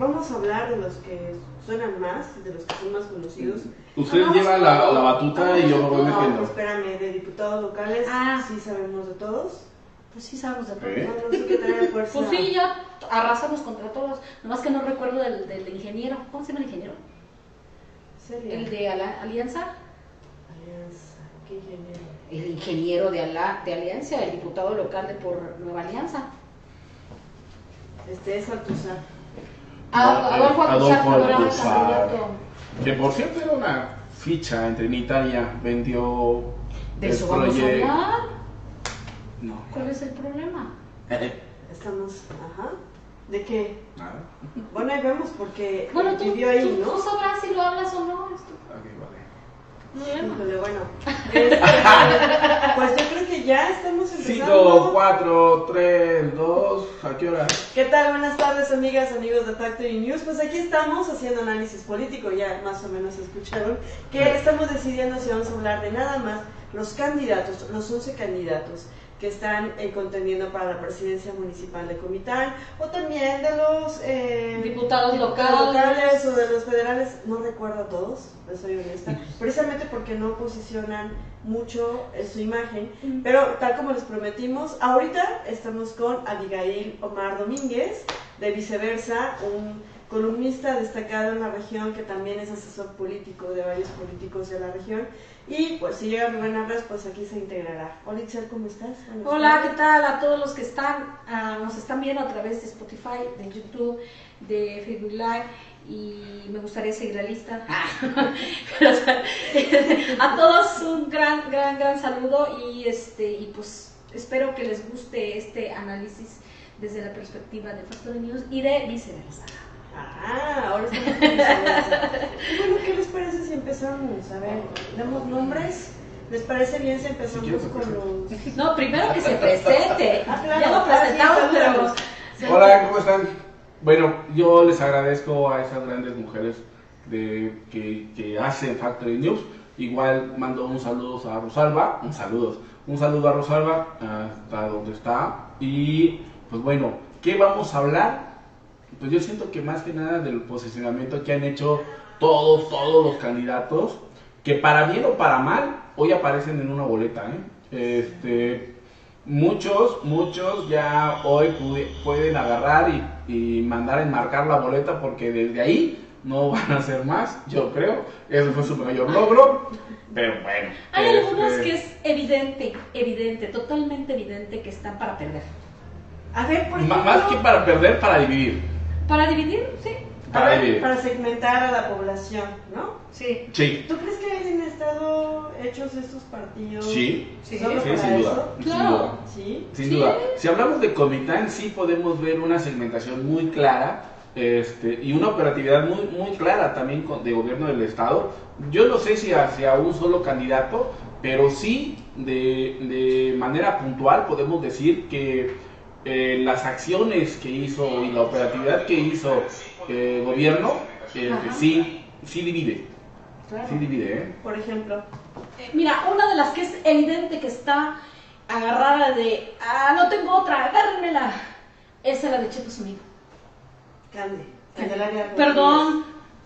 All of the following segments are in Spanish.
vamos a hablar de los que suenan más, de los que son más conocidos. Usted lleva la, la batuta y yo me voy No, metiendo. espérame, de diputados locales, Ah. sí sabemos de todos. Pues sí sabemos de todo. ¿Eh? No, no sé qué trae fuerza. Pues sí, ya arrasamos contra todos. Nomás que no recuerdo del, del ingeniero. ¿Cómo se llama el ingeniero? Celia. El de Ala- Alianza. Alianza, qué ingeniero. El ingeniero de, Ala- de Alianza, el diputado local de por Nueva Alianza. Este es Altuzar. Adolfo eh, Adolfo candidato. Que por cierto era una ficha en Trinitaria, vendió De el eso vamos a proyecto- hablar. No. ¿Cuál es el problema? Estamos, ajá. ¿De qué? Nada. Bueno, ahí vemos porque Bueno, tú, vivió ahí, tú- ¿no? tú sabrás si lo hablas o no. esto. Ok, vale. Híjole, bueno. Este, pues yo creo que ya estamos 5, empezando. 4, 3, 2, ¿a qué hora? ¿Qué tal? Buenas tardes, amigas, amigos de Factory News. Pues aquí estamos haciendo análisis político, ya más o menos escucharon, que estamos decidiendo si vamos a hablar de nada más los candidatos, los 11 candidatos que están eh, contendiendo para la presidencia municipal de Comitán, o también de los eh, Diputados diputados locales. o de los federales, no recuerdo a todos, les soy honesta, precisamente porque no posicionan mucho eh, su imagen, Mm. pero tal como les prometimos, ahorita estamos con Abigail Omar Domínguez, de viceversa, un columnista destacado en la región que también es asesor político de varios políticos de la región. Y pues si llega Rubén Arras, pues aquí se integrará. Hola Itzel, ¿cómo estás? Hola, ¿qué tal a todos los que están, ah, nos están viendo a través de Spotify, de YouTube, de Facebook Live? Y me gustaría seguir la lista. Pero, a todos un gran, gran, gran saludo y este y pues espero que les guste este análisis desde la perspectiva de Factory News y de viceversa. Ah, ahora estamos bueno, ¿qué les parece si empezamos? A ver, damos nombres. ¿Les parece bien si empezamos con los... No, primero que se presente. Ah, claro, ya lo ah, sí, presentamos, pero Hola, ¿cómo están? Bueno, yo les agradezco a esas grandes mujeres de, que, que hacen Factory News. Igual mando un saludo a Rosalba, un saludo, un saludo a Rosalba hasta donde está. Y pues bueno, ¿qué vamos a hablar? Pues yo siento que más que nada del posicionamiento que han hecho todos, todos los candidatos, que para bien o para mal, hoy aparecen en una boleta, ¿eh? Este, muchos, muchos ya hoy pude- pueden agarrar y, y mandar a enmarcar la boleta porque desde ahí no van a hacer más, yo creo. Ese fue su mayor logro, pero bueno. hay este, algunos que es evidente, evidente, totalmente evidente que están para perder. A ver, por ejemplo, Más que para perder, para dividir. Para dividir, sí. Para dividir. para segmentar a la población, ¿no? Sí. Sí, ¿Tú crees que hayan estado hechos estos partidos? sí, Sí. ¿Solo sí, para sin duda. eso? sin Claro. duda. Sí. Sin Sí. duda. Si hablamos de Comitán, sí podemos ver una segmentación muy clara este, y una operatividad muy, muy clara también con- de gobierno del Estado. Yo no sé si hacia un solo candidato, pero sí de, de manera puntual podemos decir que eh, las acciones que hizo y la operatividad que hizo el gobierno eh, sí, sí divide. Claro. Sí divide, ¿eh? Por ejemplo. Eh, Mira, una de las que es evidente que está agarrada de, ah, no tengo otra, agárrenmela. Esa es la de Cheto Sonido. Cande. Candelaria. Perdón,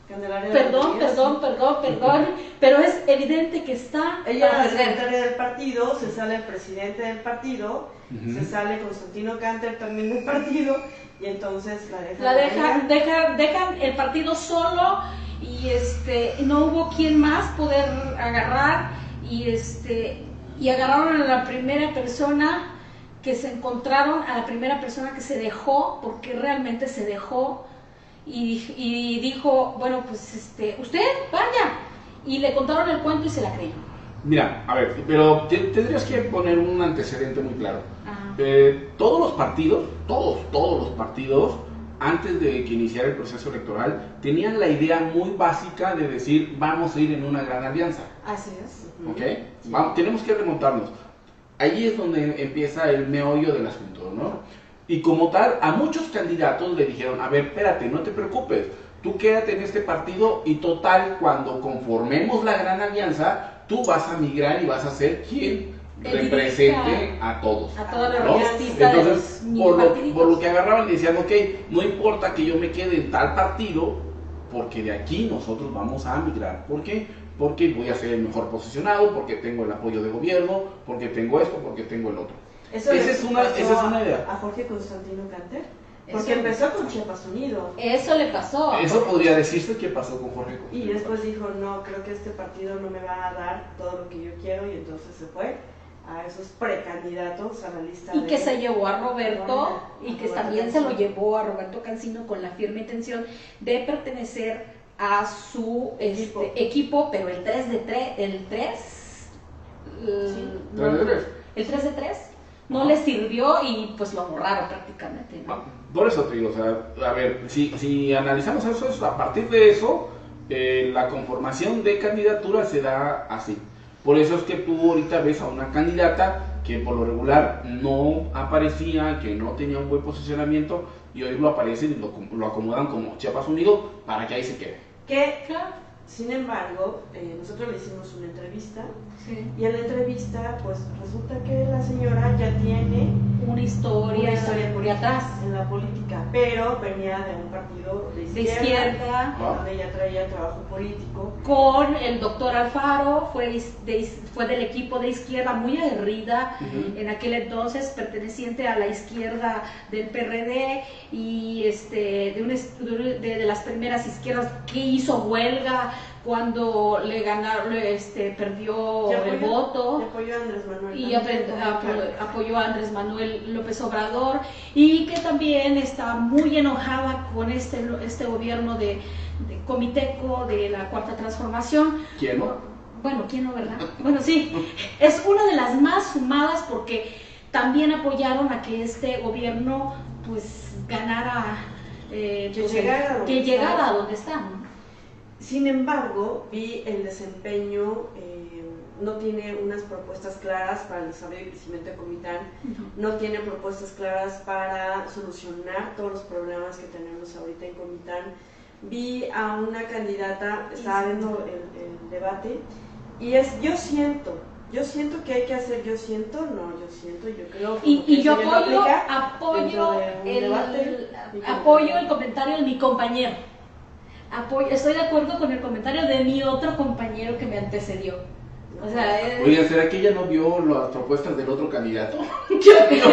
Candelaria perdón, perdón, perdón, perdón, pero es evidente que está Ella es la secretaria del partido, se sale el presidente del partido, Se sale Constantino Canter también del partido, y entonces la dejan, ahí. dejan, dejan el partido solo y este no hubo quien más poder agarrar y este y agarraron a la primera persona que se encontraron a la primera persona que se dejó porque realmente se dejó y, y dijo bueno pues este usted vaya y le contaron el cuento y se la creyó Mira, a ver, pero te- tendrías que poner un antecedente muy claro. Ajá. Eh, todos los partidos, todos, todos los partidos, antes de que iniciara el proceso electoral, tenían la idea muy básica de decir, vamos a ir en una gran alianza. así es ¿Ok? Vamos, tenemos que remontarnos. Ahí es donde empieza el meollo del asunto, ¿no? Y como tal, a muchos candidatos le dijeron, a ver, espérate, no te preocupes, tú quédate en este partido y total, cuando conformemos la gran alianza, tú vas a migrar y vas a ser quien represente a todos. A toda la ¿no? Entonces, por lo, por lo que agarraban, decían, ok, no importa que yo me quede en tal partido, porque de aquí nosotros vamos a migrar. ¿Por qué? Porque voy a ser el mejor posicionado, porque tengo el apoyo de gobierno, porque tengo esto, porque tengo el otro. Eso Esa es una- esa es una idea. A Jorge Constantino Canter. Porque Eso- empezó con Chiapas Unido. Eso le pasó. Eso podría decirse que pasó con Jorge. Y después dijo, no, creo que este partido no me va a dar todo lo que yo quiero. Y entonces se fue a esos precandidatos a la lista Y de- que se llevó a Roberto A y que Roberto también se lo llevó a Roberto Cancino con la firme intención de pertenecer a su Equipo. este, equipo, pero el 3 de 3, el 3, Sí. ¿Tres de tres? el 3 de 3 no Ajá. le sirvió y pues lo borraron prácticamente. ¿no? Ah, Por eso te digo, o sea, a ver, si, si analizamos eso, es a partir de eso, eh, la conformación de candidatura se da así. Por eso es que tú ahorita ves a una candidata que por lo regular no aparecía, que no tenía un buen posicionamiento, y hoy lo aparecen y lo, lo acomodan como Chiapas Unido para que ahí se quede. Que, Claro, sin embargo, eh, nosotros le hicimos una entrevista. sí. Y en la entrevista, pues resulta que la señora ya tiene Una historia, una historia por política atrás. en la política, pero venía de un partido de De izquierda, izquierda, Ah. donde ella traía trabajo político. con el doctor Alfaro, fue, de fue del equipo de izquierda muy aguerrida, en aquel entonces perteneciente a la izquierda del PRD y este, de, un es- de un- de- de las primeras izquierdas que hizo huelga cuando le ganaron, este, perdió el voto y apoyó a Andrés Manuel. y apoyó a Andrés Manuel López Obrador y que también está muy enojada con este, este gobierno de, de Comiteco de la Cuarta Transformación. ¿Quién no? Bueno, ¿quién no, verdad? Bueno, sí, es una de las más sumadas porque también apoyaron a que este gobierno pues ganara, eh, Que pues, llegara a donde está. Sin embargo, vi el desempeño, eh, no tiene unas propuestas claras para el desarrollo y crecimiento de Comitán, no tiene propuestas claras para solucionar todos los problemas que tenemos ahorita en Comitán. Vi a una candidata, estaba viendo el, el debate, y es, yo siento, yo siento que hay que hacer, yo siento, no, yo siento, yo creo. Y, y que yo apoyo, apoyo el, debate como- apoyo el comentario de mi compañero. Apoyo, estoy de acuerdo con el comentario de mi otro compañero que me antecedió. O sea, es- Oye, ¿será que ella no vio las propuestas del otro candidato? yo creo,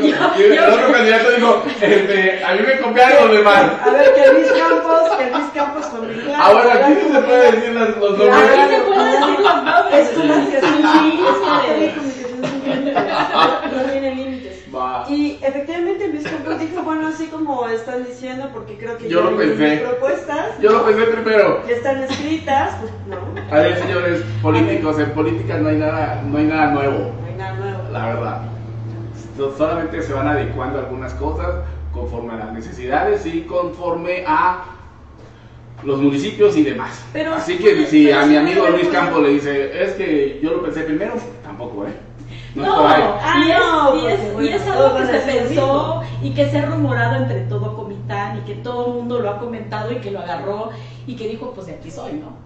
yo- el yo- otro candidato dijo, este, a mí me copiaron los demás. A ver, que Luis Campos, que Luis Campos familiar. Ahora, aquí se puede decir las- los Aquí nombres. se puede decir los nombres. Es comunicación Sí, es sin límites, no. Y efectivamente Luis Campos dijo, bueno, así como están diciendo, porque creo que Yo ya lo mis pensé. propuestas Yo lo pensé primero. ya están escritas, pues no, A ver, señores políticos, en política no hay nada, no hay nada nuevo, no hay nada nuevo. la verdad. So- Solamente se van adecuando algunas cosas conforme a las necesidades y conforme a los municipios y demás. Pero- Así que si a mi amigo Luis Campos le dice, es que yo lo pensé primero, tampoco, ¿eh? No, es No. Ah, y, es, no, y, es, y es algo que se pensó y que se ha rumorado entre todo Comitán y que todo el mundo lo ha comentado y que lo agarró y que dijo, pues de aquí soy, ¿no?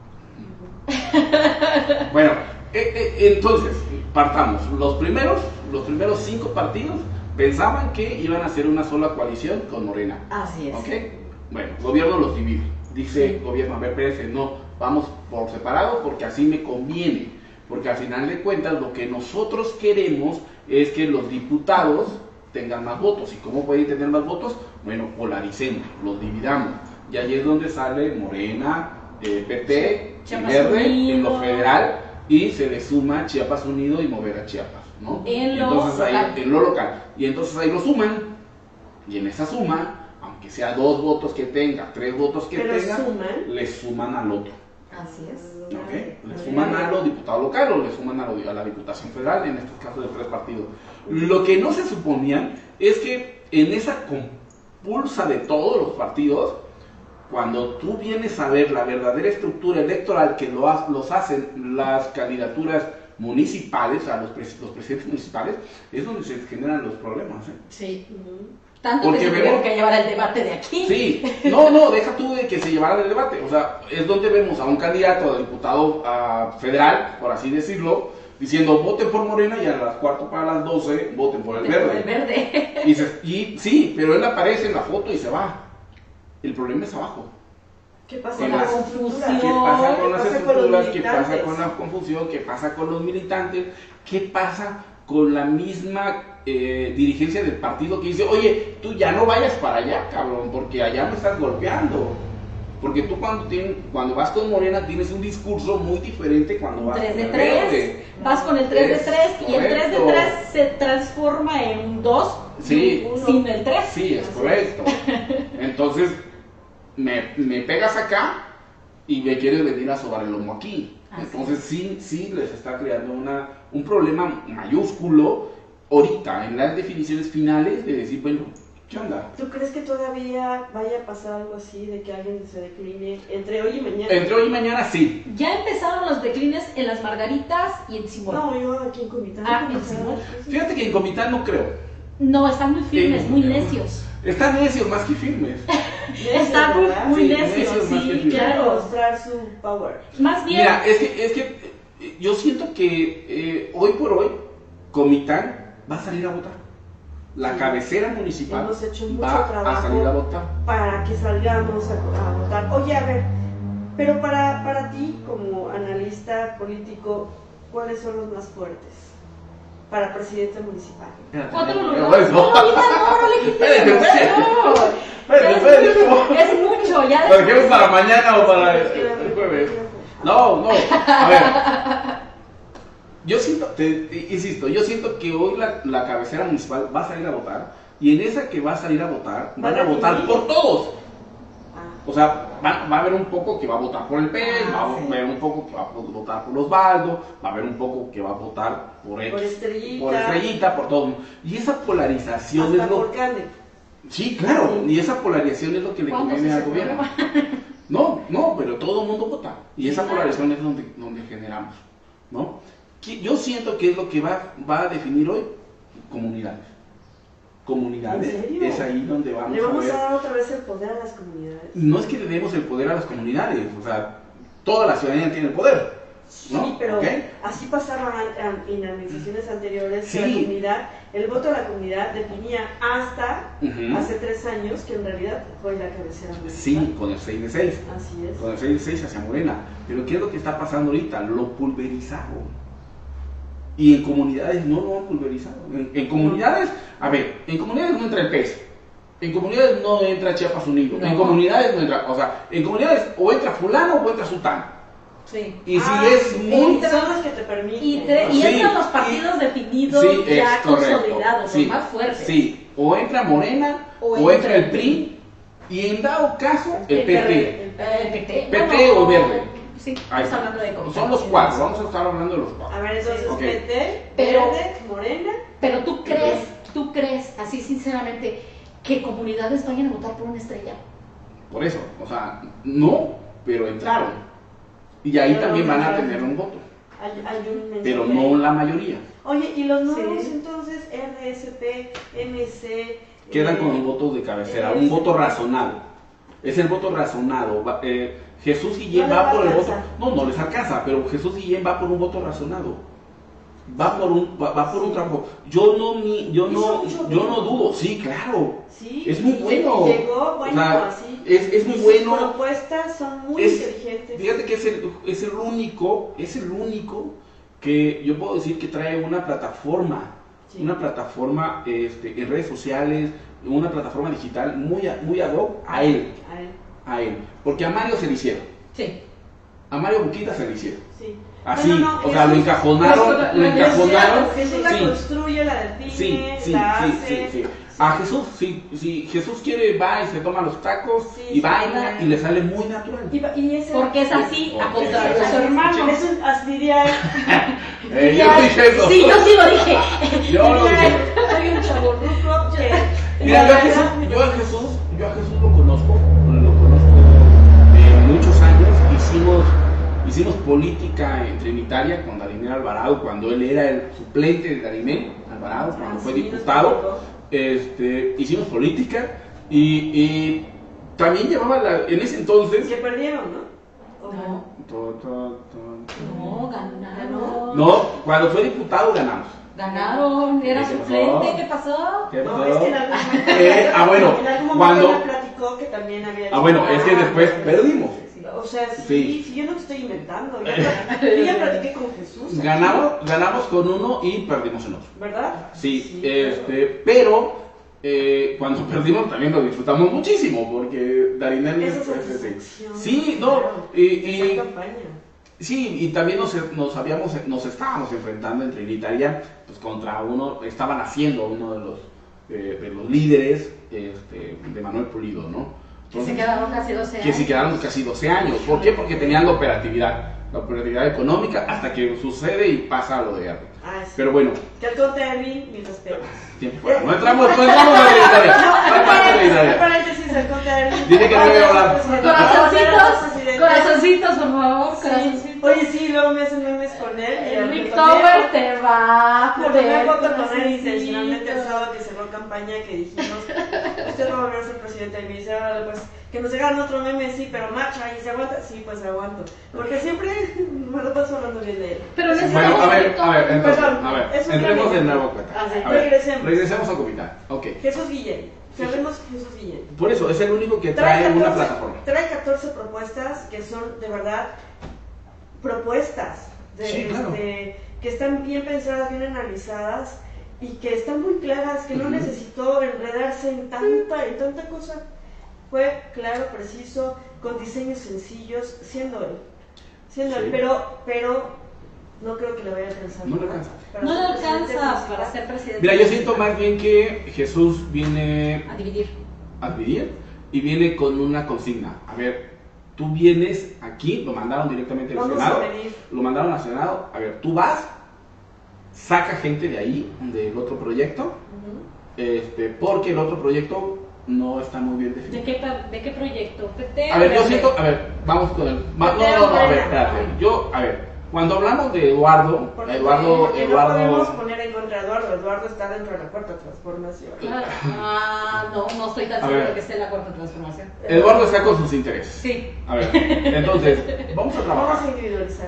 Bueno, eh, eh, entonces, partamos. Los primeros, los primeros cinco partidos pensaban que iban a hacer una sola coalición con Morena. Así es. ¿Ok? Bueno, gobierno los divide. Dice gobierno, a ver, espérense, no, vamos por separado porque así me conviene. Porque al final de cuentas lo que nosotros queremos es que los diputados tengan más votos. ¿Y cómo pueden tener más votos? Bueno, polaricemos, los dividamos. Y ahí es donde sale Morena, eh, PT, y Chiapas Verde en lo federal y se le suma Chiapas Unido y Mover a Chiapas, ¿no? En lo entonces ahí, local. en lo local. Y entonces ahí lo suman y en esa suma, aunque sea dos votos que tenga, tres votos que Pero tenga, suman. le suman al otro. Así es. ¿Ok? Le suman a los diputados locales o le suman a, lo- a la Diputación Federal, en estos casos de tres partidos. Lo que no se suponía es que en esa compulsa de todos los partidos, cuando tú vienes a ver la verdadera estructura electoral que lo ha- los hacen las candidaturas municipales, a los, pres- los presidentes municipales, es donde se generan los problemas. ¿eh? Sí. Tanto Porque que se vemos- tuvieron que llevar el debate de aquí. Sí, no, no, deja tú de que se llevara el debate. O sea, es donde vemos a un candidato a diputado federal, por así decirlo, diciendo voten por Morena y a las cuarto para las 12 voten por el verde. El verde. Y, se- y sí, pero él aparece en la foto y se va. El problema es abajo. ¿Qué pasa Con con la las- confusión? ¿Qué pasa con ¿Qué las pasa con los estructuras? ¿Qué pasa con la confusión? ¿Qué pasa con los militantes? ¿Qué pasa con la misma eh, dirigencia del partido que dice, oye, tú ya no vayas para allá, cabrón, porque allá me estás golpeando? Porque tú cuando, tien- cuando vas con Morena tienes un discurso muy diferente cuando vas 3 con de el 3, verde. vas con el 3 de Es 3 y el 3 de correcto. 3 se transforma en un 2 Sí. sin el 3. Sí, es correcto. Entonces, me, me pegas acá y me quieres venir a sobar el lomo aquí. Así Entonces, sí, sí les está creando una, un problema mayúsculo ahorita en las definiciones finales de decir, bueno, ¿qué onda? ¿Tú crees que todavía vaya a pasar algo así de que alguien se decline entre hoy y mañana? Entre hoy y mañana sí. Ya empezaron los declines en las margaritas y en Simón. No, No, yo aquí en Comitán. Ah, ¿cómo en? Simón. Fíjate que en Comitán no creo. están muy firmes, Sí. muy necios. Están necios más que firmes. Están muy, ¿verdad? muy Sí, necios, sí. Quieren claro. mostrar su power. Más bien, Mira, es que, es que yo siento que eh, hoy por hoy Comitán va a salir a votar. La Sí. cabecera municipal Hemos hecho mucho va a trabajo. salir a votar. para que salgamos a, a votar. Oye, a ver, pero para, para ti como analista político, ¿cuáles son los más fuertes para presidente municipal? otro No, lugar. no, No, Es mucho, es mucho, ya ¿Lo para mañana o para el jueves? No, no. A ver. Yo siento, te, te- insisto, yo siento que hoy la, la cabecera municipal va a salir a votar y en esa que va a salir a votar van a Van a votar por todos. Ah, O sea, va, va a haber un poco que va a votar por el PES, Ah, va a sí. haber un poco que va a votar por Osvaldo, va a haber un poco que va a votar por X, Por Estrellita. por Estrellita, por todo. Y esa polarización hasta es lo por. Sí, claro, y esa polarización es lo que le ¿Cuándo conviene al gobierno. No, no, pero todo el mundo vota. Y esa polarización es donde, donde generamos. ¿no? Yo siento que es lo que va, va a definir hoy comunidades. Comunidades ¿En serio? es ahí donde vamos, Le vamos a ver. a dar otra vez el poder a las comunidades. No es que le demos el poder a las comunidades, o sea, toda la ciudadanía tiene el poder. ¿No? Sí, pero así an- an- en administraciones anteriores que Sí. la comunidad, el voto de la comunidad definía hasta Ujú. hace tres años que en realidad fue la cabecera municipal. Sí, con el 6 de 6. Así es. Con el 6 de 6 hacia Morena. Pero ¿qué es lo que está pasando ahorita? Lo pulverizaron. Y en comunidades no lo han pulverizado. En, en comunidades, a ver, en comunidades no entra el PES. En comunidades no entra Chiapas Unido. En No. comunidades no entra, o sea, en comunidades o entra fulano o entra sultano. Sí. Y Ah, si es muy... son los que te permiten. Y, tre- y Sí, entran los y- partidos definidos Sí, es ya consolidados, Sí, los más fuertes. Sí, o entra Morena O o, entra entra el PRI y en dado caso el El PT. El PT. PT o verde. Sí, estamos hablando de Son los cuatro, vamos a estar hablando de los cuatro. A ver, entonces Ok. PT, Pero- Verde, Morena. Pero tú crees, tú crees, así sinceramente, que comunidades vayan a votar por una estrella. Por eso, o sea, no, pero entraron. Y ahí Pero también van a tener un voto, Hay, hay un pero no la mayoría. Oye, y los nuevos Sí. entonces, RSP, MC. Quedan eh, con un voto de cabecera, eh, un voto razonado. Es el voto razonado. Eh, Jesús Guillén No va por el voto. No, no les alcanza, pero Jesús Guillén va por un voto razonado. Va por un, va, va por un trabajo. Yo no, ni, yo no, yo no dudo. Sí, claro. Sí, Es muy bueno. Llegó, bueno, O sea, así. Es- es muy bueno. Sus propuestas son muy Es- inteligentes. Fíjate que es el, es el único, es el único que yo puedo decir que trae una plataforma, Sí. una plataforma este, en redes sociales, una plataforma digital muy, muy ad hoc a él, A él, a él. Porque a Mario se le hicieron, Sí. a Mario Buquita se le hicieron. sí. Así, No, no, no, o sea, lo encajonaron, Jesús- lo encajonaron. Jesús la Sí, construye, la define, sí, sí, la sí, hace. sí, sí. A Jesús, si, si Jesús quiere, va y se toma los tacos Sí, y sí, baila y le sale muy natural. Y, va- y ese Porque es así, a contrario de es su así. hermano. Es un, así diría él. Eh, yo dije eso. Sí, yo sí lo dije. Yo diría dije eso. Soy un chaborruco. Mira, yo a Jesús, yo a Jesús, yo a Jesús lo conozco, lo conozco de muchos años, hicimos, hicimos política en Trinitaria con Darimel Alvarado, cuando él era el suplente de Darimel Alvarado, cuando Ah, fue sí, diputado. Este, hicimos política y, y también llevaba la, en ese entonces, Que perdieron, ¿no? ¿O To- to- to- No, ganaron. No, cuando fue diputado ganamos. Ganaron, era ¿Qué pasó? suplente, ¿qué pasó? ¿Qué No, pasó? es que en algún momento, Eh, ah, bueno, en algún momento cuando- ella platicó que también había Ah, bueno, es que después perdimos. O sea, sí, Sí. yo no te estoy inventando. Yo, yo ya platiqué con Jesús. Ganamos, ganamos con uno y perdimos en otro. ¿Verdad? Sí, este, pero eh, cuando perdimos también lo disfrutamos muchísimo porque Darinelli Esa pues, sí. no, claro. y, y- sí, y también nos, nos habíamos, nos estábamos enfrentando en Trinitaria pues contra uno, estaban haciendo uno de los, eh, de los líderes este, de Manuel Pulido, ¿no? Que se quedaron casi 12 que años. se quedaron casi 12 años. ¿Por qué? Porque tenían la operatividad, la operatividad económica hasta que sucede y pasa lo de Erwin. Ah, sí. Pero bueno, Que al conte de mí, mis respetos. No entramos, no entramos a Trinitaria. No entramos a Un Trinitaria. paréntesis al conte de mí. Dile que no Corazoncitos, por favor, Sí. corazoncitos. Oye, sí, luego me hacen memes con él. y El me Tower te va a Me tomé joder, foto con él corazoncitos. intencionalmente el sábado que cerró campaña que dijimos, usted no va a volver a ser presidente. Y me dice, ahora pues, que nos hagan otro meme, sí, pero marcha y se aguanta. Sí, pues aguanto. Porque siempre me lo paso hablando bien de él. Pero ese Bueno, a ver, a ver, entonces, Perdón, a ver, es un entremos de nuevo a cuenta. Ah, sí, A ver, regresemos. regresemos a Comitán. Ok. Jesús Guillén. Sabemos Jesús Guillén. Por eso, es el único que trae una 14 plataforma. Trae 14 propuestas que son de verdad propuestas de, Sí, claro. que están bien pensadas, bien analizadas y que están muy claras, que no necesitó enredarse en tanta, en tanta cosa. Fue claro, preciso, con diseños sencillos, siendo él. Siendo Sí. él, pero, pero no creo que le vaya a alcanzar. No le alcanza. Para No le ser presidente alcanza para ser presidente. Mira, yo siento más bien que Jesús viene A dividir. a vivir y viene con una consigna. A ver, tú vienes aquí, lo mandaron directamente al Senado, pedir. lo mandaron al Senado. A ver, tú vas, saca gente de ahí, del otro proyecto, este, porque el otro proyecto no está muy bien ¿De definido. qué, pa- ¿De qué proyecto? A ver, yo siento, a ver, vamos con el. No, no, no, a ver, espérate. Yo, a ver, cuando hablamos de Eduardo, Porque, Eduardo, porque no podemos Eduardo. poner en contra de Eduardo. Eduardo está dentro de la cuarta transformación. Claro. Ah, no, no estoy tan A seguro ver. que esté en la cuarta transformación. Eduardo está con sus intereses. Sí. A ver, entonces, vamos a Vamos a trabajar. individualizar.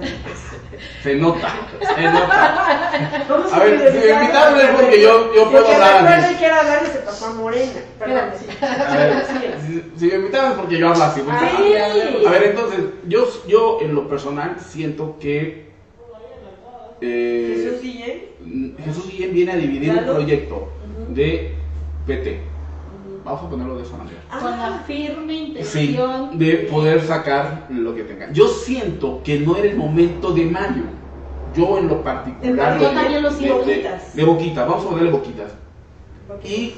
Se nota, se nota. Vamos A ver, individualizar. si me invitaron es porque yo- yo puedo hablar recuerden así. que era hablar y se pasó a Morena. Perdón, sí. A ver, si, si me invitaron es porque yo hablo así. porque- Sí. A ver, entonces, yo, yo en lo personal siento que eh, Jesús Guillén. Mm, Jesús Guillén viene a dividir un Lalo. proyecto de PT. Vamos a ponerlo de esa manera. Con la Ah, firme Sí, intención de poder sacar lo que tenga. Yo siento que no era el momento de Mario. Yo en lo particular. De Yo también lo de- siento. de, Boquitas. de boquitas, vamos a ponerle boquitas. Y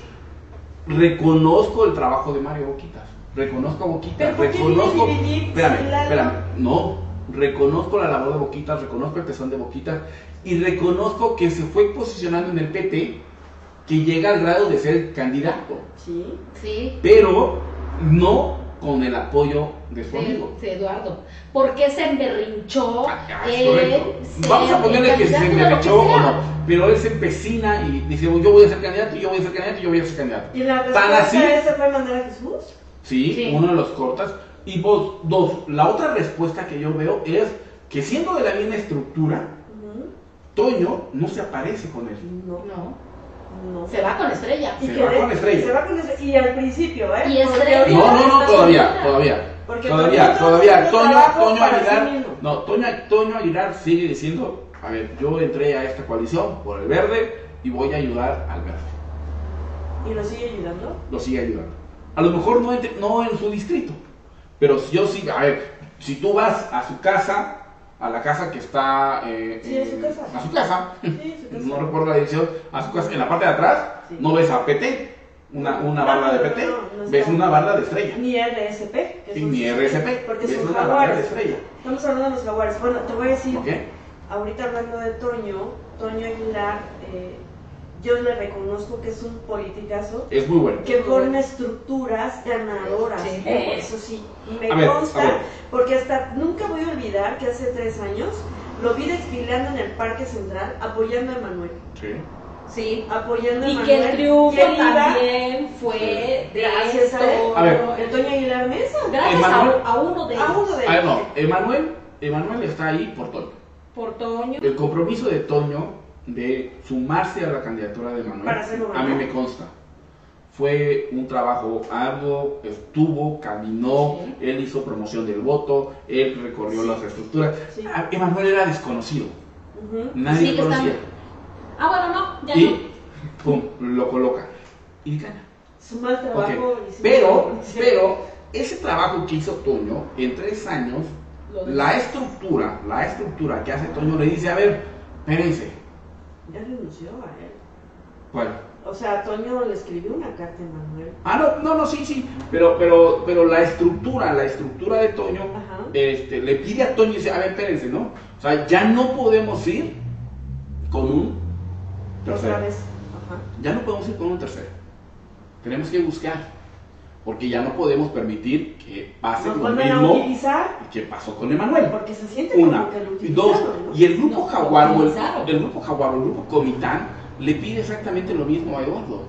reconozco el trabajo de Mario Boquitas. Reconozco a Boquitas. ¿Pero por qué reconozco. Espérame, espérame. No. Reconozco la labor de Boquitas, reconozco el tesón de Boquitas y reconozco que se fue posicionando en el PT que llega al grado de ser candidato, Sí. Sí. pero no con el apoyo de su amigo. sí, Eduardo. ¿Por qué se emberrinchó? Ah, él Vamos a ponerle que se de enderechó o no, pero él se empecina y dice, yo voy a ser candidato, yo voy a ser candidato, yo voy a ser candidato. ¿Y la Tan respuesta así, a ese fue mandar a Jesús? sí, Sí. uno de los cortas. Y vos, dos, la otra respuesta que yo veo es que siendo de la misma estructura. Toño no se aparece con él. No, No. no. Se va con estrella. Y Se que va de- con Estrella. Se va con Estrella. Y al principio, ¿eh? Y Estrella. No, no, no, todavía, todavía. Porque Todavía, todavía. Toño, Toño sí Aguilar, mismo. no, Toño, Toño Aguilar sigue diciendo, a ver, yo entré a esta coalición por el verde y voy a ayudar al verde. ¿Y lo sigue ayudando? Lo sigue ayudando. A lo mejor no, entre- no en su distrito, pero si yo sí, a ver, si tú vas a su casa, a la casa que está... eh, Sí, a su casa. A su casa, Sí, su casa. no recuerdo la dirección, a su casa, en la parte de atrás, Sí. no ves a PT, una, una No, barra de PT, no, no ves una barra de estrella. Ni RSP. que ni RSP, Porque ves son una barra de jaguares. estrella. Estamos hablando de los jaguares. Bueno, te voy a decir, ahorita hablando de Toño, Toño Aguilar, eh, yo le reconozco que es un politicazo. Es muy bueno. que forma estructuras ganadoras. Sí. Eso sí, me A ver, consta, a porque hasta nunca voy a olvidar que hace tres años lo vi desfilando en el Parque Central apoyando a Manuel. Sí. Sí. apoyando a Y Manuel. que el triunfo y también fue de Gracias a él. A ver. Aguilar Mesa. Gracias Emanuel- a, a uno de A ellos. uno de A ver, ellos. no, Emanuel, Emanuel está ahí por Toño. Por Toño. El compromiso de Toño de sumarse a la candidatura de Manuel, Para ser a mí me consta. Fue un trabajo arduo, estuvo, caminó, Sí. él hizo promoción del voto, él recorrió Sí. las estructuras. Sí. Ah, Emanuel era desconocido, nadie lo conocía. Ah, bueno, no, ya Y pum, lo coloca. Y gana. Su mal trabajo. y su- Pero, pero, ese trabajo que hizo Toño en tres años, no. La estructura, la estructura que hace Toño le dice, a ver, espérense, Ya renunció a él. ¿cuál? O sea, Toño le escribió una carta a Manuel. Ah, no, no, no, sí, sí, pero, pero, pero la estructura, la estructura de Toño, Ajá. este, le pide a Toño y dice, a ver, espérense, ¿no? O sea, ya no podemos ir con un tercero. Otra vez. Ajá. Ya no podemos ir con un tercero. Tenemos que buscar, porque ya no podemos permitir que pase Nos lo a mismo que pasó con Emanuel. porque se siente Una. como que lo Y dos, y el grupo No, Jaguar, el, grupo Jaguar, el grupo Comitán, le pide exactamente lo mismo a Eduardo.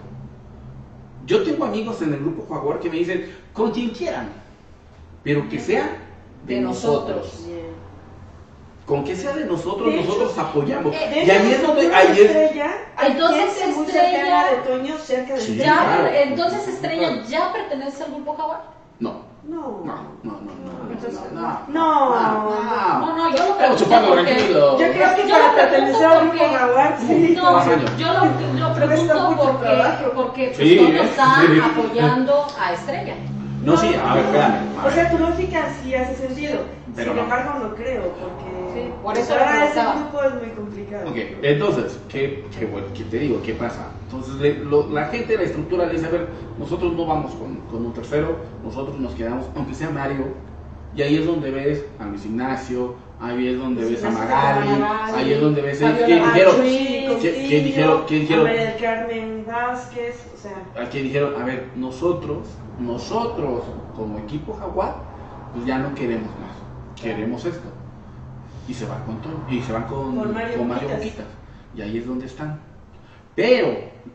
Yo tengo amigos en el grupo Jaguar que me dicen, con quien quieran, pero que sea de, De nosotros. nosotros. Con que sea de nosotros, De hecho, nosotros apoyamos. eh, De y ahí hecho, es donde, Toño ahí es, Estrella, Entonces, Estrella- de Toño cerca de Sí. Ya, claro. entonces Estrella ya pertenece al grupo Jaguar. no, No. no, no, no, no, Entonces, no, no, No. No, no, yo lo pregunto porque... Yo creo que Yo para lo pertenecer pregunto al grupo porque- Jaguar, sí. No, yo lo, lo pregunto porque, porque pues, Sí, Toño ¿eh? está Sí. apoyando a Estrella. No, sí, a ver, espérame. a O sea, tu lógica sí hace sentido. Pero Sin no. embargo, no creo, porque Sí, por eso entrar lo a ese grupo es muy complicado. Ok, entonces, ¿qué, qué, bueno, ¿qué te digo? ¿Qué pasa? Entonces, le- lo- la gente de la estructura le dice, a ver, nosotros no vamos con, con un tercero, nosotros nos quedamos, aunque sea Mario, y ahí es donde ves a Luis Ignacio, ahí es donde ves a Magali, Magali, ahí es donde ves, Fabiola ¿qué Magali, dijeron? Chuy, ¿Qué- Costillo, qué dijeron? ¿Qué dijeron? a Carmen Vázquez, o sea, Aquí dijeron, a ver, nosotros, nosotros como equipo Jaguar, pues ya no queremos más, queremos esto. Y se van con y se van con, Con Mario Boquitas. Boquitas. Y ahí es donde están. Pero,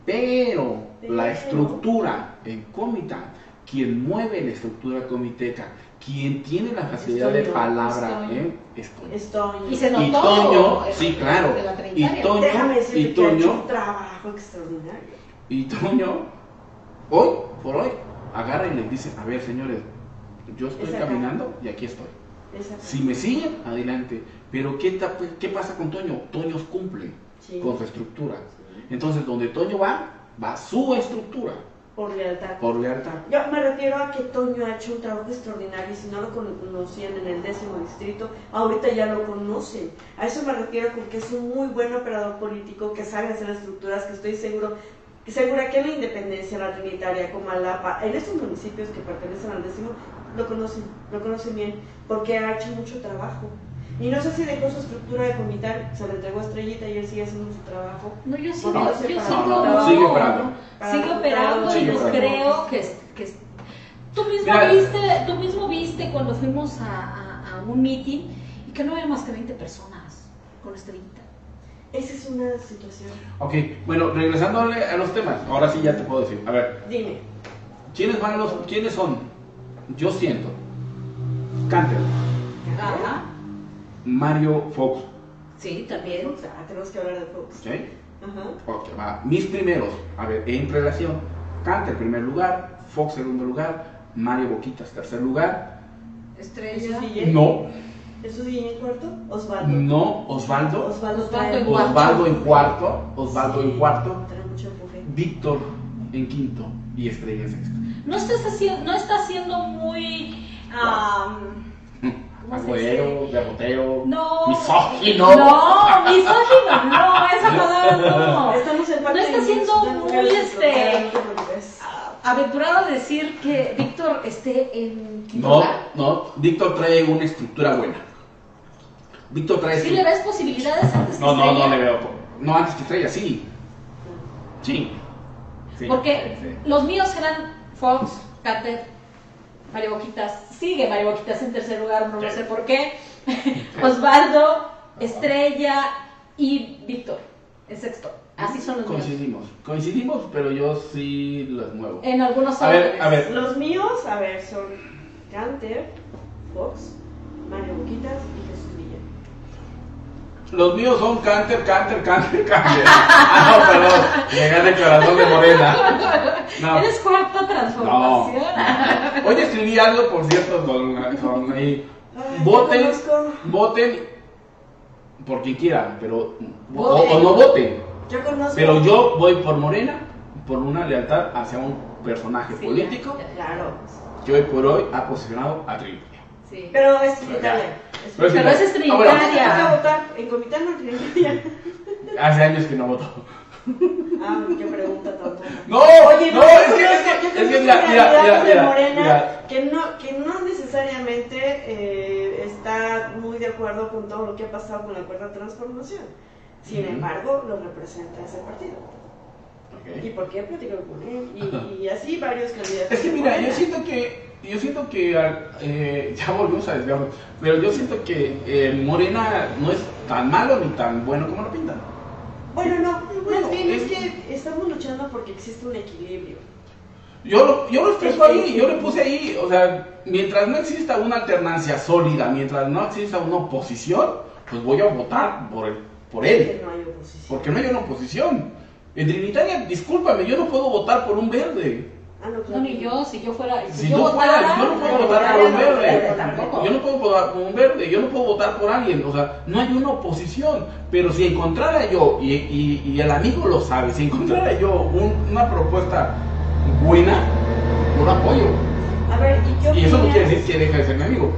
pero, la estructura en Comitán, quien mueve la estructura comiteca, quien tiene la facilidad de palabra, es Toño. ¿eh? Y se Y notó. Toño, sí, claro. Y. Toño, y Toño, un trabajo extraordinario. y Toño, hoy por hoy, agarra y les dice, a ver señores, yo estoy Es acá. caminando y aquí estoy. Si me siguen, adelante. Pero ¿qué, ta- ¿qué pasa con Toño? Toño cumple Sí. con su estructura. Sí. Entonces, donde Toño va, va su estructura, Por lealtad. por lealtad. Yo me refiero a que Toño ha hecho un trabajo extraordinario y si no lo conocían en el décimo distrito, ahorita ya lo conocen. A eso me refiero con que es un muy buen operador político que sabe hacer estructuras, que estoy seguro, segura que en la Independencia, la Trinitaria, Comalapa, en estos municipios que pertenecen al décimo, lo conocen, lo conocen bien, porque ha hecho mucho trabajo. Y no sé si dejó su estructura de comitán, se la entregó a Estrellita y él sigue haciendo su trabajo. No, yo sí, No, yo sigo, no, no, sigue operando. Sigue operando y operando. creo que, es- que tú mismo Mira. viste, tú mismo viste cuando fuimos a, a- a un meeting y que no había más que 20 personas con estrellita. Esa es una situación. Ok, bueno, regresando a los temas, ahora sí ya te puedo decir. A ver, Dime. ¿quiénes van los, quiénes son? Yo siento. Canter, Ajá. Mario Fox, Sí, también. Ah, tenemos que hablar de Fox. Ajá. Ok, va. Mis primeros, a ver, en relación, Canter primer lugar, Fox segundo lugar, Mario Boquitas tercer lugar, Estrella. No, ¿Jesús Guillén en cuarto? Osvaldo. no, Osvaldo, Osvaldo, Osvaldo en Osvaldo en empuje. cuarto, Osvaldo Sí, en cuarto, Trae mucho empuje. Víctor en quinto y Estrella en sexto. No estás haciendo, no está siendo muy am, ¿Cómo se Agüero, derrotero, no misógino. No, misógino, no, esa palabra no. Estamos en No está siendo muy, este, no preocupes. Aventurado decir que Víctor esté en No, no, Víctor trae una estructura buena. Víctor trae ¿Sí le ves posibilidades antes No, que no, no Estrella? le veo. No, antes que Estrella, sí. Sí. Sí, Porque sí. los míos eran Fox, Carter, Mario Boquitas. Sigue Mario Boquitas en tercer lugar, no sé por qué. Osvaldo, Estrella y Víctor en sexto. Así son los míos. Coincidimos, coincidimos, pero yo sí los muevo. En algunos A ver, órdenes. a ver. Los míos, a ver, son Canter, Fox, Mario Boquitas y Jesús. Los míos son Canter, Canter, Canter, Canter. Ah, no, perdón. Me gana el corazón de Morena. No. Eres cuarta transformación. Hoy escribí algo, por cierto, con, con ahí. Ay, Voten, voten por quien quieran, pero. O, no voten. Yo conozco. Pero yo voy por Morena, por una lealtad hacia un personaje Sí, político. Claro. que hoy por hoy ha posicionado a Trinidad. Sí. Pero es trinitaria. Es Pero Pero es Ah, bueno, trinitaria. Que votar en Comitán o Trinitaria. Hace años que no voto. Ah, qué pregunta tan buena. No, Oye, no, no, es que, es que, yo es que conozco mira, mira, mira, de Morena mira. que no, que no necesariamente eh, está muy de acuerdo con todo lo que ha pasado con la cuarta transformación. Sin embargo, lo representa ese partido. ¿Y por qué platico con él? Y, y así varios candidatos. Es que mira, yo siento que, yo siento que, al- eh, ya volvimos a desviarnos, pero yo siento que eh, Morena no es tan malo ni tan bueno como lo pintan. Bueno, no, bueno, más bien es es- que estamos luchando porque existe un equilibrio. Yo lo, yo lo expreso ahí, yo le puse ahí, o sea, mientras no exista una alternancia sólida, mientras no exista una oposición, pues voy a votar por, el, por él, no hay oposición. porque no hay una oposición. En Trinitaria, discúlpame, yo no puedo votar por un verde. Ah, no, ni yo, si yo fuera. Si, Si yo tú votara, fueras, yo no puedo yo votar por un verde. Yo no puedo votar por un verde, yo no puedo votar por alguien, o sea, no hay una oposición. Pero si encontrara yo, y, y- y el amigo lo sabe, si encontrara yo un- una propuesta buena, yo la apoyo. A ver, ¿y qué Y eso no quiere decir que deje de ser mi amigo.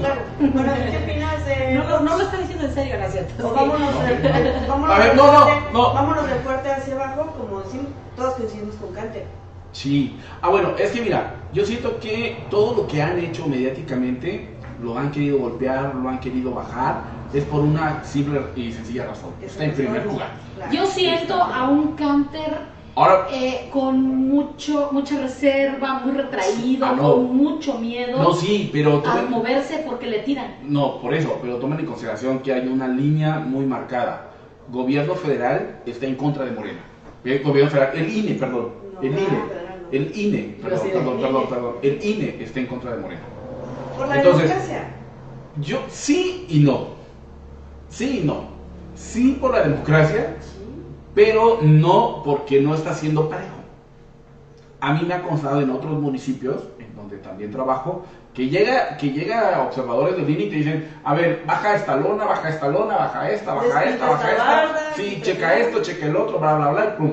Claro. Bueno, ¿qué opinas de.? No, no, no lo está diciendo en serio, gracias. O vámonos, de, vámonos, A ver, de no, fuerte, no. vámonos de fuerte hacia abajo, como decimos, todos coincidimos con Cante. Sí. Ah, bueno, es que mira, yo siento que todo lo que han hecho mediáticamente lo han querido golpear, lo han querido bajar, es por una simple y sencilla razón. Está en primer lugar. Yo siento a un Canter Ahora, eh, con mucho, mucha reserva, muy retraído, Ah, no. con mucho miedo no, sí, pero moverse porque le tiran. no, por eso, pero tomen en consideración que hay una línea muy marcada. Gobierno federal está en contra de Morena. El gobierno federal, el INE, perdón, No, el INE, el INE, perdón, sí, el perdón, INE. perdón, perdón, el INE está en contra de Morena. Por la Entonces- democracia. Yo sí y no. Sí y no. Sí por la democracia, Sí. Pero no porque no está siendo parejo. A mí me ha constado en otros municipios, en donde también trabajo, que llega, que llega observadores del INE y te dicen, a ver, baja esta lona, baja esta lona, baja esta, baja esta, baja esta sí, checa esto. checa el otro, bla, bla, bla, y pum.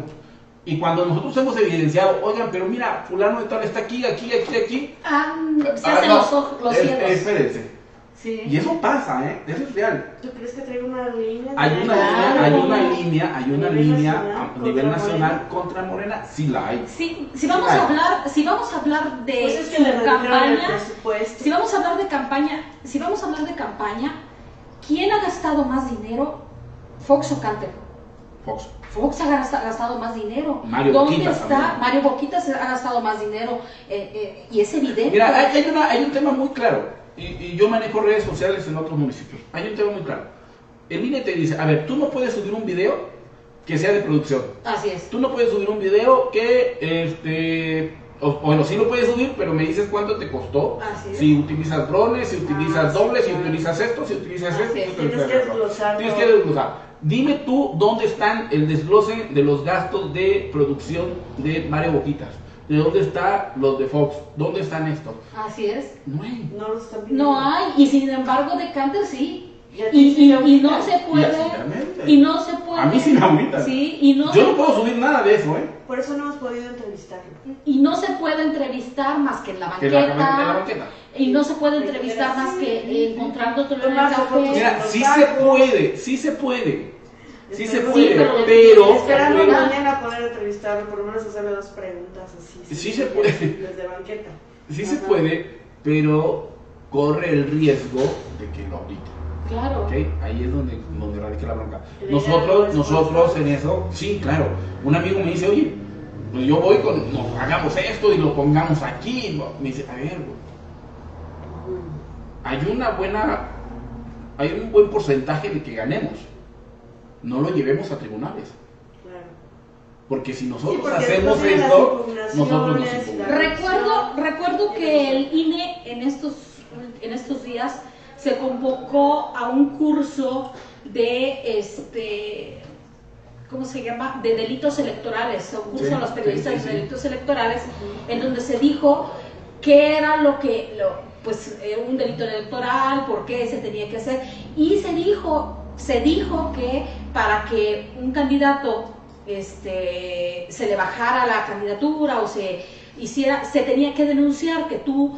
Y cuando nosotros hemos evidenciado, oigan, pero mira, fulano de tal está aquí, aquí, aquí, aquí. Ah, se Ah, hacen no, los, ojos, los ciegos. Espérense. Sí. Y eso pasa, ¿eh? Eso es real. ¿Tú crees que traigo una línea? Hay una, Claro. línea, hay una línea, hay A una nivel línea nacional a contra nivel Morena. nacional contra Morena, sí la hay. Sí, si vamos a hablar, si vamos a hablar de Pues es que campaña, si vamos a hablar de campaña, si vamos a hablar de campaña, ¿quién ha gastado más dinero? Fox o Canter. Fox. Fox ha gasta- gastado más dinero. Mario ¿Dónde Boquitas está? también. Mario Boquitas ha gastado más dinero eh, eh, y es evidente. Mira, hay, hay una- hay un tema muy claro, y, y yo manejo redes sociales en otros municipios. Hay un tema muy claro. El INE te dice, a ver, tú no puedes subir un video que sea de producción. Así es. Tú no puedes subir un video que, este, o- bueno, sí lo puedes subir, pero me dices cuánto te costó. Así es. Si utilizas drones, si utilizas Ah, sí, dobles, si utilizas esto, si utilizas Así esto. es, Tienes utilizas que desglosar. Tienes que desglosar. Dime tú dónde están el desglose de los gastos de producción de Mario Boquitas. ¿De dónde están los de Fox? ¿Dónde están estos? Así es. No hay. No los están pidiendo. No hay, y sin embargo de Canter sí. Y Y, y- y no se puede. Exactamente. Y no se puede. A mí sí me agüita. Sí, y no, Yo se, no puedo subir nada de eso, ¿eh? Por eso no hemos podido entrevistarlo. y no se puede entrevistar más que en la Que en la, banqueta. en la banqueta. Y no se puede entrevistar más que encontrándote en el café. Mira, sí se puede, sí se puede. Sí se puede, pero- pero... Esperando pero- mañana poder entrevistarlo, por lo menos hacerle dos preguntas así. Sí se puede. Desde banqueta. Sí se puede, pero corre el riesgo de que lo aplique. Claro. ¿ok? Ahí es donde, donde radica la bronca. Nosotros, nosotros en eso, sí, claro. Un amigo me dice, oye, pues yo voy con, hagamos esto y lo pongamos aquí. Me dice, a ver, hay una buena, hay un buen porcentaje de que ganemos. No lo llevemos a tribunales. Claro. Porque si nosotros Sí, porque hacemos esto, nosotros nos impugnamos. Recuerdo, recuerdo que el INE en estos, en estos días se convocó a un curso de este ¿cómo se llama? de delitos electorales, un curso Sí, a los periodistas sí, sí, de delitos electorales, en donde se dijo qué era lo que lo- pues eh, un delito electoral, por qué se tenía que hacer, y se dijo, se dijo que para que un candidato este, se le bajara la candidatura o se hiciera, se tenía que denunciar que tú,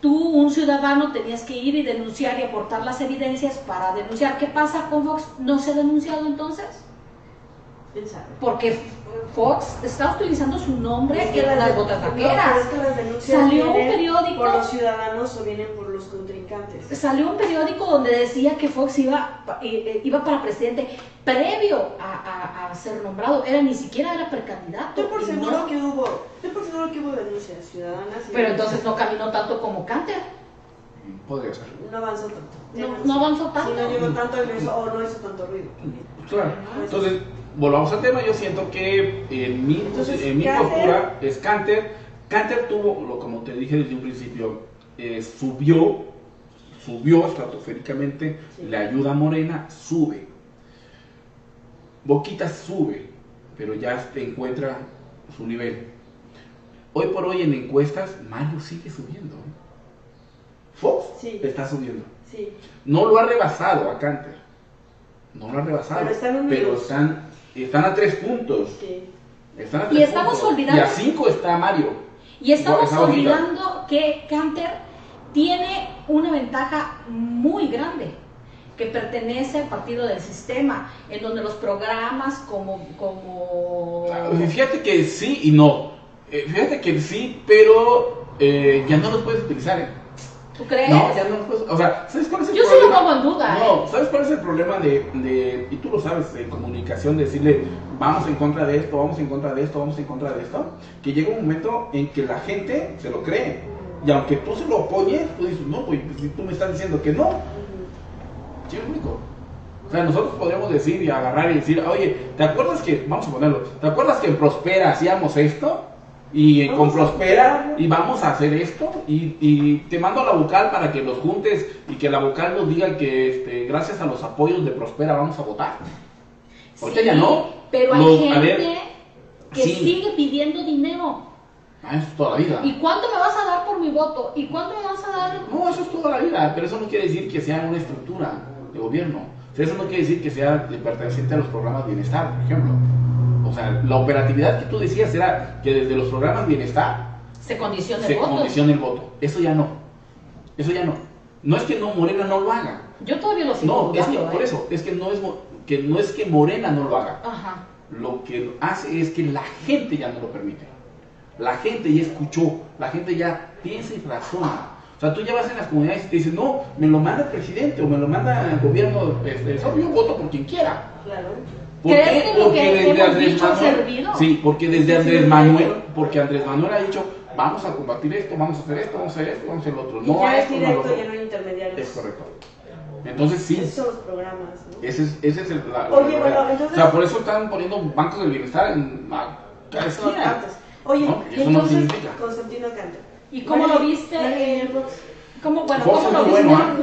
tú, un ciudadano, tenías que ir y denunciar y aportar las evidencias para denunciar. ¿Qué pasa con Fox? ¿No se ha denunciado entonces? Porque Fox está utilizando su nombre Es que en las botas no, es que las Salió un periódico. por los ciudadanos o vienen por los contrincantes. Salió un periódico donde decía que Fox iba, eh, eh, iba para presidente previo a, a- a ser nombrado. Era ni siquiera era precandidato. Estoy por seguro no- que hubo, estoy por seguro que hubo denuncias ciudadanas. y Pero entonces no caminó tanto como Canter. Podría ser. no avanzó tanto. No, no avanzó Sí, tanto. no llegó tanto o no hizo tanto ruido. Claro. Entonces, volvamos al tema. Yo siento que en mi, Entonces, en mi Canter- postura es Canter. Canter tuvo, lo, como te dije desde un principio, eh, subió, subió estratosféricamente. Sí. La ayuda a Morena sube. Boquita sube, pero ya encuentra su nivel. Hoy por hoy en encuestas, Mario sigue subiendo. Fox Sí. está subiendo. Sí. No lo ha rebasado a Canter. No lo ha rebasado. Pero están pero están, están a tres puntos. Sí. Están a Y tres estamos puntos. olvidando- Y a cinco está Mario. Y estamos olvidando que Canter tiene una ventaja muy grande, que pertenece al partido del sistema, en donde los programas como... como... Ah, Fíjate que sí y no. Eh, Fíjate que sí, pero eh, ya no los puedes utilizar. ¿eh? ¿Tú crees? No, ya no los puedes. O sea, ¿sabes cuál es el Yo sí lo problema? pongo en duda, No, ¿eh? ¿sabes cuál es el problema de, de, y tú lo sabes, en comunicación, decirle, vamos en contra de esto, vamos en contra de esto, vamos en contra de esto? Que llega un momento en que la gente se lo cree. Y aunque tú se lo apoyes, tú dices, no, pues si tú me estás diciendo que no. ¿sí me explico? O sea, nosotros podríamos decir y agarrar y decir, oye, ¿te acuerdas que, vamos a ponerlo, ¿te acuerdas que en Prospera hacíamos esto? Y con Vamos Prospera y vamos a hacer esto y, y te mando a la vocal para que los juntes y que la vocal nos diga que este, gracias a los apoyos de Prospera vamos a votar. Ahorita Sí, ya no. Pero hay Los- gente ver, que sí. sigue pidiendo dinero. Ah, eso es toda la vida. ¿Y cuánto me vas a dar por mi voto? ¿Y cuánto me vas a dar? No, eso es toda la vida, pero eso no quiere decir que sea una estructura de gobierno. O sea, eso no quiere decir que sea perteneciente a los programas de bienestar, por ejemplo. O sea, la operatividad que tú decías era que desde los programas bienestar Se condiciona se el voto. condiciona el voto. Eso ya no. Eso ya no. No es que no Morena no lo haga. Yo todavía lo sigo No, es que por ¿eh? eso, es que no es que no es que Morena no lo haga. Ajá. Lo que hace es que la gente ya no lo permite. La gente ya escuchó, la gente ya piensa y razona. O sea, tú ya vas en las comunidades y te dicen, no, me lo manda el presidente o me lo manda el gobierno, este, yo voto por quien quiera. Claro. ¿Por ¿Crees qué? lo Porque que desde Andrés Manuel, sí, porque desde Andrés Manuel, porque Andrés Manuel ha dicho, vamos a combatir esto, vamos a hacer esto, vamos a hacer esto, vamos a hacer lo otro. No ya a es no a directo, ya no hay intermediarios. Es correcto. Entonces sí, Esos son los programas, ¿no? ese es, ese es el, la, Oye, bueno, entonces- O sea, por eso están poniendo bancos del bienestar en a cada Todas esquina. Oye, ¿No? y entonces significa. Constantino Cantor. ¿Y cómo lo viste? Eh, ¿Cómo, bueno, Fox ¿cómo es lo viste? bueno, ¿ah?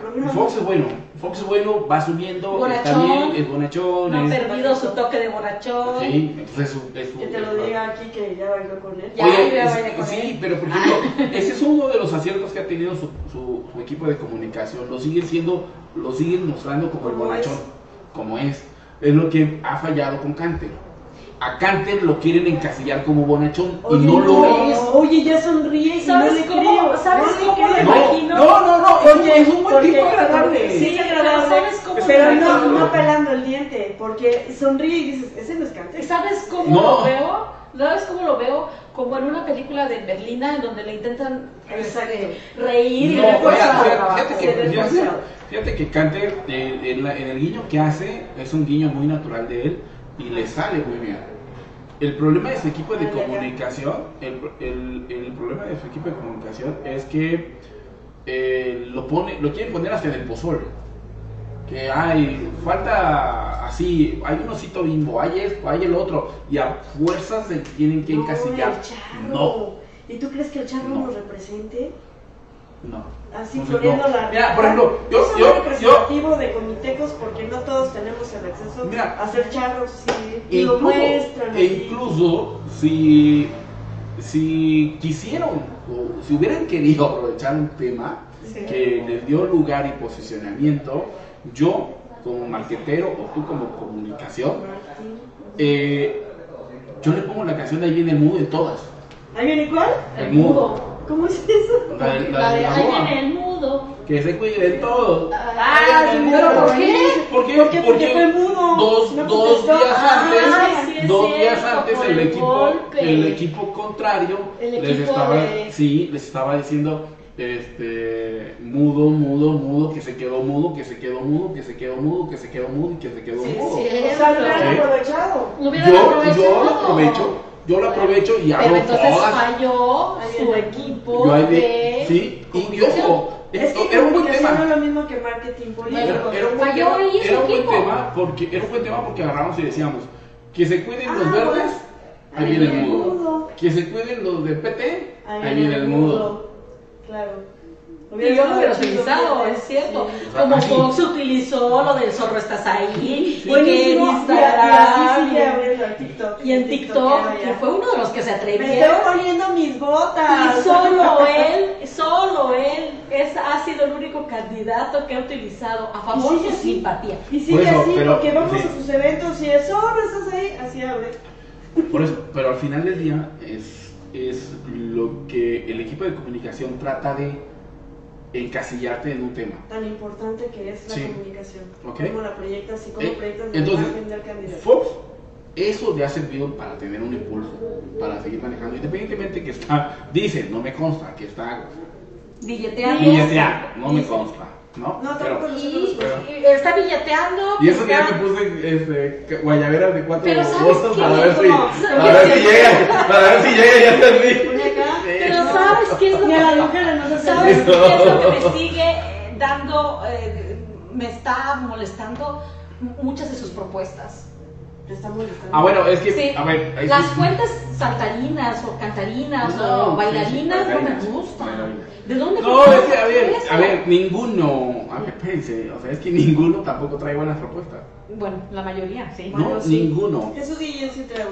Programa. Fox es bueno, Fox es bueno, va subiendo, está Bonachón. bien, es bonachón, No ha es... perdido su toque de borrachón. Sí, entonces es su- Que te lo diga aquí que ya bailó con él. Ya, Oye, ya es- vaya con sí, él. pero por ejemplo, ese es uno de los aciertos que ha tenido su, su- su equipo de comunicación. Lo siguen siendo, lo siguen mostrando como el bonachón, es. como es. Es lo que ha fallado con Canter. A Canter lo quieren encasillar como bonachón y no lo es. Oye, ya sonríe y no ¿Sabes cómo- creo. sabes no cómo le. No, imagino? no, no, no, es un- Oye, es un buen porque- tipo agradable. Sí, es Pero agradable. ¿sabes cómo Pero no, no pelando el diente, porque sonríe y dices, ese no es Cantor. ¿Sabes cómo No. lo veo? ¿Sabes cómo lo veo? Como en una película de Berlina en donde le intentan este, reír y No, fíjate, fíjate fíjate, que Canter, eh, en, la- en el guiño que hace, es un guiño muy natural de él y le sale muy bien. El problema de su equipo de comunicación, el, el- el problema de su equipo de comunicación es que eh, lo pone, lo quieren poner hasta en el pozole. que hay, falta así, hay un osito bimbo, hay esto, hay el otro, y a fuerzas se tienen que No, encasillar. el charro. No, ¿Y tú crees que el charro No. nos represente? no. Así Entonces, floriendo no. la Mira, por ejemplo, yo, Eso yo, es yo, representativo de comitecos porque no todos tenemos el acceso Mira. a hacer charros y lo incluso, muestran. e incluso si, si quisieron o si hubieran querido aprovechar un tema Sí. que les dio lugar y posicionamiento, yo como marquetero o tú como comunicación, eh, yo le pongo la canción de ahí viene el mudo en todas. ¿Ahí viene cuál? El mudo. ¿Cómo es eso? La, de- la La de de la ahí viene el mudo. Que se cuiden todos. Ah, sí, ¿pero por qué? ¿Por qué? ¿Por qué? Porque fue mudo. Dos, No dos días antes, Ah, sí dos cierto, días antes por el, el equipo, el equipo contrario El les equipo estaba, de- sí, les estaba diciendo, este, mudo, mudo, mudo, que se quedó mudo, que se quedó mudo, que se quedó mudo, que se quedó mudo y que se quedó Sí, mudo. sí. O sea, lo hubieran Sí. aprovechado. Lo hubieran Yo, aprovechado. yo lo aprovecho, yo lo aprovecho y Pero hago entonces todas. falló Ahí su equipo Yo ahí de sí, y yo, Es que era un buen no tema. es lo mismo que marketing político. Era, era un buen Falló tema, ahí era un buen tema porque era un buen tema porque agarramos y decíamos que se cuiden Ah, los verdes, bueno. ahí viene el mudo. Que se cuiden los de PT, ahí viene el mudo. Claro. Y yo lo hubiera utilizado, es cierto. Sí. Como Así. Fox utilizó lo del zorro estás ahí, en Buenísimo. Y así Instagram sigue abriendo el TikTok. y en TikTok, TikTok, que fue uno de los que se Me estoy poniendo mis botas. Y solo él, solo él es, ha sido el único candidato que ha utilizado a favor de su así. simpatía. Y sigue eso, así, pero- porque vamos sí. a sus eventos y eso, no estás ahí, así abre. Por eso, pero al final del día es, es lo que el equipo de comunicación trata de encasillarte en un tema. Tan importante que es la Sí. comunicación. Ok. Cómo la proyectas y cómo Eh, proyectas la entonces, imagen del candidato. Fox, eso le ha servido para tener un impulso, para seguir manejando, independientemente que está, dice, no me consta, que está Billeteando. billeteando, no me consta, ¿no? No, Pero- tampoco Y, está billeteando. y esos días está- me puse este, guayaberas de cuatro Pero ¿sabes bolsas qué? para ver si, para ver si llega, para ver si llega y ya acá. Pero ¿sabes qué es lo que ¿Sabes eso. qué es lo que me sigue eh, dando, eh, me está molestando muchas de sus propuestas? Te está molestando. Ah, bueno, es que, Sí, a ver, ahí las sí- cuentas saltarinas o cantarinas No, o bailarinas sí, no me gustan. ¿De dónde No, es que, a ver, a ver, ninguno, a ver, espérense, o sea, es que ninguno tampoco trae buenas propuestas. Bueno, la mayoría, sí. No, Bueno, sí. ninguno. Jesús Guillén sí trae.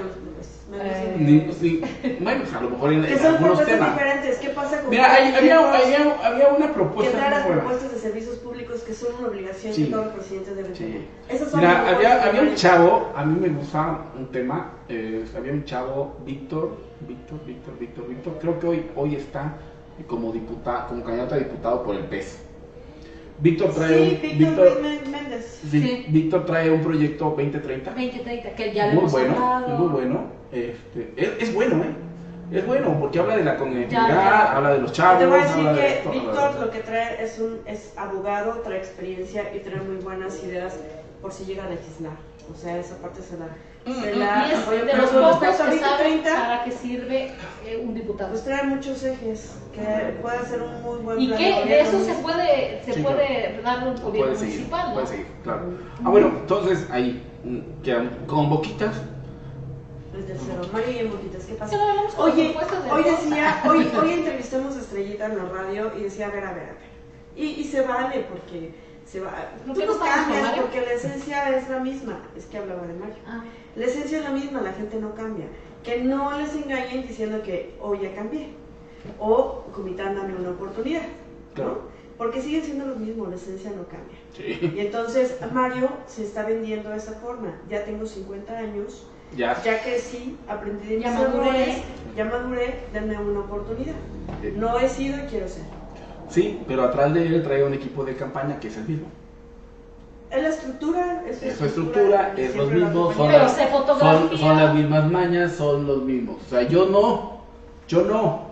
Me Eh. Ni- ni- bueno, a lo mejor en, Que en son algunos propuestas temas. diferentes. ¿Qué pasa con Mira, hay- había, había, había una que propuesta trae las propuestas de servicios públicos que son una obligación Sí. que todos los presidentes deben Sí. tener? Esas son Mira, había, había un de- chavo, a mí me gusta un tema, eh, había un chavo, Víctor, Víctor, Víctor, Víctor, Víctor, creo que hoy, hoy está como diputado, como candidato a diputado por el PES. Víctor trae Sí, un, Víctor Víctor, Mé- Méndez. sí, Sí. Víctor trae un proyecto 2030 2030, que ya lo muy hemos bueno, hablado. muy bueno. Este, es, es bueno, ¿eh? Es bueno porque habla de la conectividad, habla de los chavos, Te voy a decir habla de que esto, Víctor lo que trae es un es abogado, trae experiencia y trae muy buenas ideas por si llega a legislar. O sea, esa parte se la, se la Y es apoyo. de los pocos que saben 2030, para qué sirve eh, un diputado. pues trae muchos ejes que puede ser un muy buen Y plan que de eso se puede, se Sí, puede dar un gobierno Puede seguir, municipal, ¿no? puede seguir, claro. Ah, bueno, entonces ahí mm, quedan con boquitas. Desde cero. Mario y en Boquitas, ¿qué pasa? Oye, hoy decía, hoy, hoy entrevistamos a Estrellita en la radio y decía, a ver, a ver, a ver. Y, y se vale porque se va. ¿Por Tú qué no cambias porque la esencia es la misma. Es que hablaba de Mario. Ah, La esencia es la misma, la gente no cambia. Que no les engañen diciendo que hoy ya cambié. O comitán dame una oportunidad. ¿no? Porque siguen siendo los mismos, la esencia no cambia. Sí. Y entonces Mario se está vendiendo de esa forma. Ya tengo 50 años, Ya. ya crecí, aprendí de mis Ya maduré. errores, ya maduré, denme una oportunidad. Sí. No he sido y quiero ser. Sí, pero atrás de él trae un equipo de campaña que es el mismo. Es la estructura, es su Es su estructura, es los lo mismos, son, se son, fotografía. son las mismas mañas, son los mismos. O sea, yo no, yo no.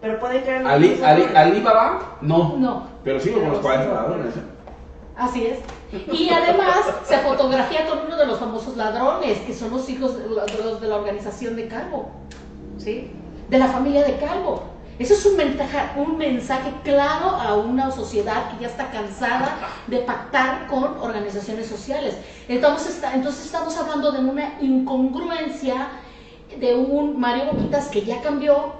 Pero puede los Ali, Ali. Alibaba, no. No. Pero sigo con los 40 ladrones. Así es. Y además se fotografía con uno de los famosos ladrones, que son los hijos de los de la organización de Calvo, ¿sí? De la familia de Calvo. Ese es un mensaje, un mensaje claro a una sociedad que ya está cansada de pactar con organizaciones sociales. Entonces, está, entonces estamos hablando de una incongruencia de un Mario Boquitas que ya cambió,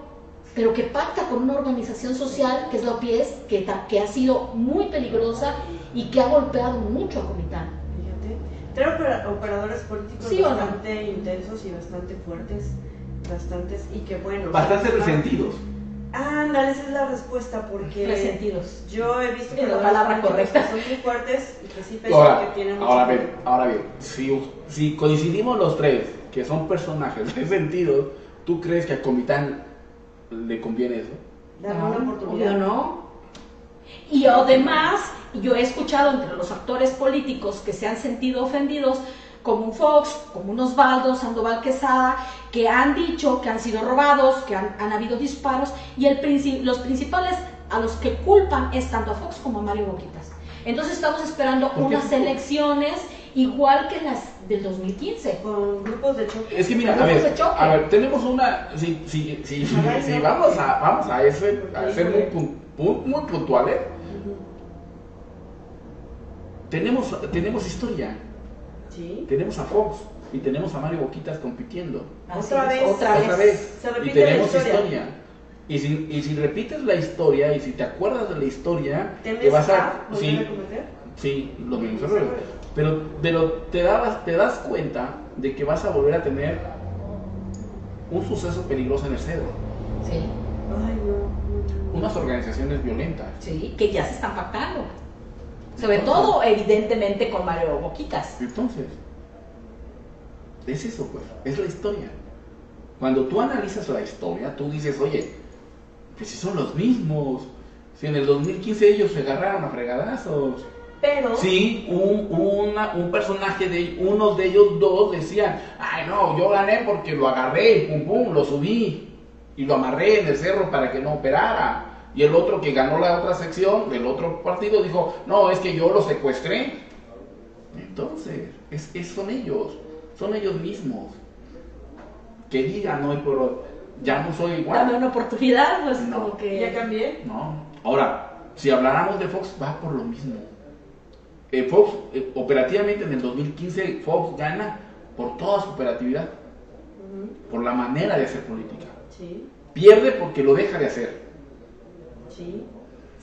pero que pacta con una organización social que es la OPIES, que, que ha sido muy peligrosa y que ha golpeado mucho a Comitán. Fíjate, trae operadores políticos bastante intensos y bastante fuertes, bastantes, y que bueno. Bastante resentidos. Ándale, esa es la respuesta, porque. Resentidos. Yo he visto que la palabra correcta. son muy fuertes y que sí ahora, que tienen mucho. Ahora bien, ahora bien, si, si coincidimos los tres, que son personajes resentidos, ¿tú crees que a Comitán le conviene eso? Darle no, una oportunidad. no. Y además, yo he escuchado entre los actores políticos que se han sentido ofendidos como un Fox, como un Osvaldo, Sandoval Quesada, que han dicho que han sido robados, que han, habido disparos, y el, los principales a los que culpan es tanto a Fox como a Mario Boquitas. Entonces estamos esperando unas elecciones igual que las del 2015. Con grupos de choque. Es que mira, a ver, a ver, tenemos una, si, si, si, si vamos a, vamos a, ese, a ser muy, muy puntuales, tenemos, tenemos historia. Tenemos a Fox y tenemos a Mario Boquitas compitiendo. Otra vez. Otra vez. y tenemos historia. Y si, y si repites la historia y si te acuerdas de la historia, te vas a... sí, sí, lo mismo. Pero, pero te, das, te das cuenta de que vas a volver a tener un suceso peligroso en el cedro. Sí. Ay, no. Unas organizaciones violentas. Sí, que ya se están pactando. Sobre todo, evidentemente, con Mario Boquitas. Entonces, es eso, pues, es la historia. Cuando tú analizas la historia, tú dices, oye, pues si son los mismos, si en el 2015 ellos se agarraron a fregadazos. Pero... Sí, un, un personaje de unos de ellos dos decían, ay no, yo gané porque lo agarré, pum pum, lo subí y lo amarré en el cerro para que no operara. Y el otro que ganó la otra sección del otro partido dijo, no, es que yo lo secuestré. Entonces, es, son ellos, son ellos mismos. Que digan hoy por hoy, ya no soy igual. Dame una oportunidad, pues no. como que... Ya cambié. No. Ahora, si habláramos de Fox, va por lo mismo. Eh, Fox, eh, operativamente en el 2015, Fox gana por toda su operatividad, por la manera de hacer política. Sí. Pierde porque lo deja de hacer. Sí.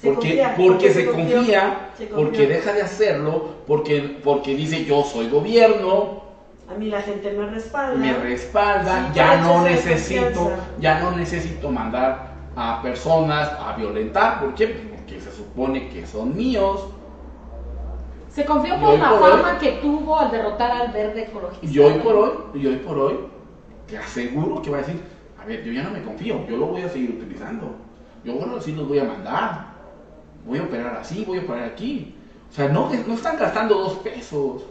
porque, porque, se, confía, porque deja de hacerlo, porque, porque dice yo soy gobierno. A mí la gente me respalda. Me respalda, ya no necesito, ya no necesito mandar a personas a violentar, ¿por qué? Porque se supone que son míos. Se confió por la fama que tuvo al derrotar al verde ecologista. Y hoy por hoy, y hoy por hoy, te aseguro que va a decir, a ver, yo ya no me confío, yo lo voy a seguir utilizando. Yo bueno, sí los voy a mandar. Voy a operar así, voy a operar aquí. O sea, no, no están gastando dos pesos.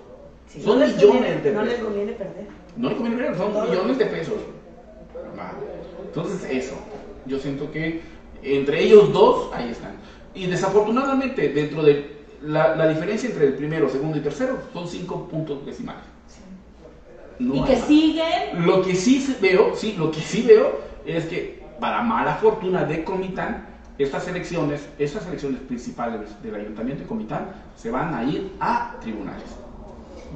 son millones de pesos. No les conviene perder. No les conviene perder, son millones de pesos. Entonces, eso. Yo siento que entre ellos dos, ahí están. Y desafortunadamente, dentro de la, la diferencia entre el primero, segundo y tercero, son cinco puntos decimales. y que siguen. Lo que sí veo, sí, lo que sí veo es que para mala fortuna de Comitán, estas elecciones, estas elecciones principales del Ayuntamiento de Comitán se van a ir a tribunales.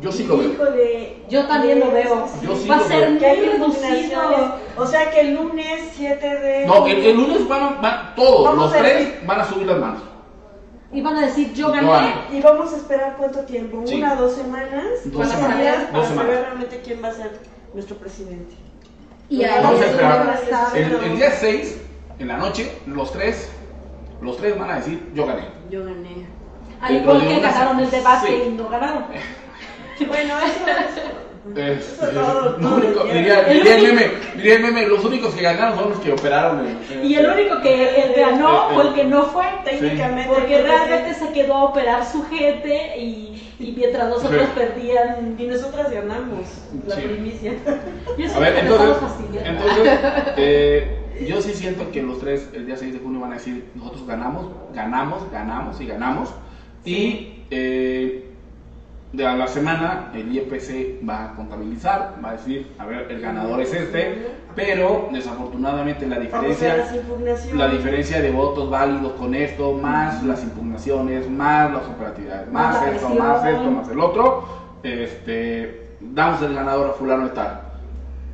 Yo sí lo veo. yo también lo veo. Va a ser muy reducido. O sea que el lunes 7 de. No, el, lunes van, van todos, los tres van a subir las manos. Y van a decir, yo gané. Y vamos a esperar cuánto tiempo, una, dos semanas. Dos semanas. Para saber realmente quién va a ser nuestro presidente. Y Vamos a esperar. El, día 6, en la noche, los tres, los tres van a decir, yo gané. Yo gané. Al igual que ganaron el debate y no ganaron. bueno, eso es... único, diría, diría, el meme, diría el meme, los únicos que ganaron son los que operaron. y el único que ganó fue el que no fue, técnicamente. Porque realmente se quedó a operar su gente y y mientras nosotros perdían y nosotras ganamos la primicia. a ver, entonces, entonces eh, yo sí siento que los tres el día 6 de junio van a decir nosotros ganamos, ganamos, ganamos y ganamos. Y eh, de a la semana el IEPC va a contabilizar, va a decir, a ver, el ganador es este, pero desafortunadamente la diferencia las impugnaciones. la diferencia de votos válidos con esto, más las impugnaciones, más las operatividades, más, la esto, presión. más esto, más el otro, este, damos el ganador a fulano de tal.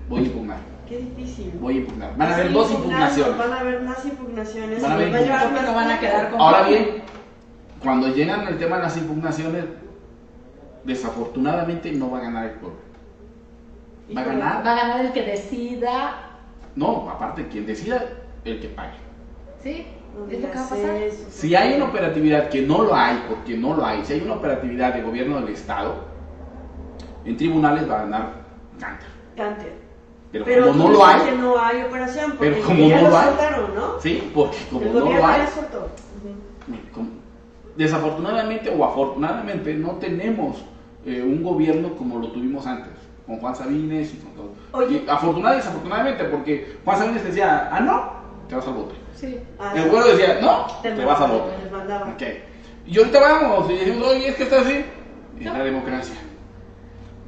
Voy a impugnar, Qué difícil. voy a impugnar. Van a Sí, haber dos impugnaciones. Van a haber más impugnaciones. Van a haber no van a quedar con- Ahora bien, cuando llegan el tema de las impugnaciones, desafortunadamente no va a ganar el pueblo. Va a ganar, Va a ganar el que decida, no, aparte quien decida, el que pague. ¿sí? Es lo que va a pasar. Si hay una operatividad que no lo hay, porque no lo hay, si hay una operatividad de gobierno del Estado, en tribunales va a ganar Canter. Cante. Pero, Pero como no lo hay, que no hay operación, porque Pero como ya no lo lo hay, soltaron, ¿no? sí, porque como el no lo hay, ya soltó. Ujú. como- desafortunadamente o afortunadamente no tenemos eh, un gobierno como lo tuvimos antes, con Juan Sabines y con todo. Oye. Y afortunadamente y desafortunadamente, porque Juan Sabines decía, ah, no, te vas al bote. Sí. Ah, El güero decía, no, te te vas al bote. Y ahorita vamos, y decimos, oye, es que está así. Es la democracia.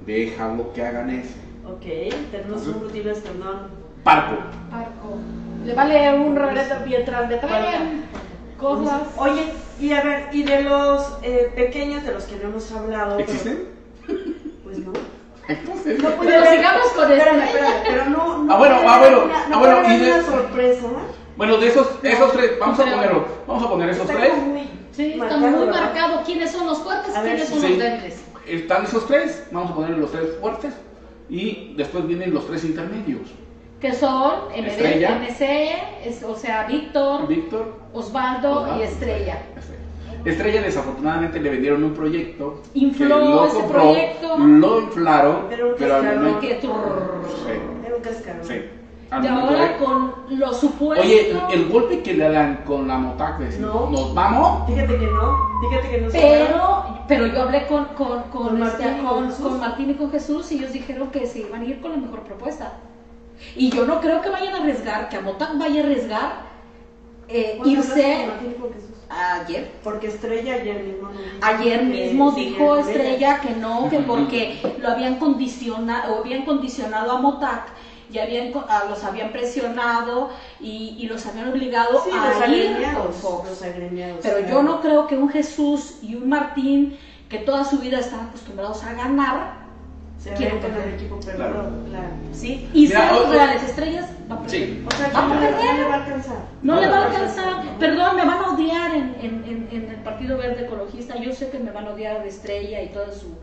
Déjalo que hagan eso. Ok, tenemos Entonces- un Rutilio Escandón. Parco. Arco. Le vale un rolete mientras le traigan cosas. Oye, y a ver, y de los eh, pequeños de los que no hemos hablado. pero- ¿Existen? Pues no. Entonces, No puede Pero sigamos con espérame, Estrella. espérame, pero no. no Ah, bueno, ah, bueno, una- ah, no bueno, puede haber y de- una sorpresa. Bueno, de esos, esos tres, vamos a ponerlo. Vamos a poner esos Está tres. muy Sí, está marcado, muy ¿verdad? marcado quiénes son los fuertes y quiénes son sí. los débiles. Están esos tres. Vamos a poner los tres fuertes. Y después vienen los tres intermedios. Que son MD, Estrella. MC, es- o sea, Víctor, Víctor. Osvaldo Osvaldo. y Estrella. Estrella. Estrella desafortunadamente le vendieron un proyecto. Infló que lo ese compró, proyecto. Lo inflaron. Pero un pero al cascarón. momento- Que trrr. Sí, Era un cascarón. sí. Al Y ahora de- con lo supuesto. Oye, el golpe que le dan con la motac No. nos vamos. Fíjate que no, fíjate que no se Pero, pero yo hablé con, con, con, Con este, Martín y con con- Jesús. con Martín y con Jesús y ellos dijeron que se iban a ir con la mejor propuesta. Y yo no creo que vayan a arriesgar, que Amotac vaya a arriesgar eh, ¿Cuándo hablaste irse ayer. Porque Estrella ayer mismo Ayer mismo dijo. Estrella que no, que porque lo habían condicionado, o habían condicionado a Motac y habían, a- los habían presionado y, y los habían obligado Sí, a los ir con. Fox. Los agremiados. Pero claro. yo no creo que un Jesús y un Martín, que toda su vida están acostumbrados a ganar, Se quieren con el equipo perdedor, claro. ¿sí? Y Mira, ser o- o- reales estrellas, va a perder. Sí. O sea, que Va a no, le- perder. no le va a alcanzar. No No, le va a alcanzar. no. Perdón, me van a odiar en, en- en- en el Partido Verde Ecologista. Yo sé que me van a odiar de estrella y toda su.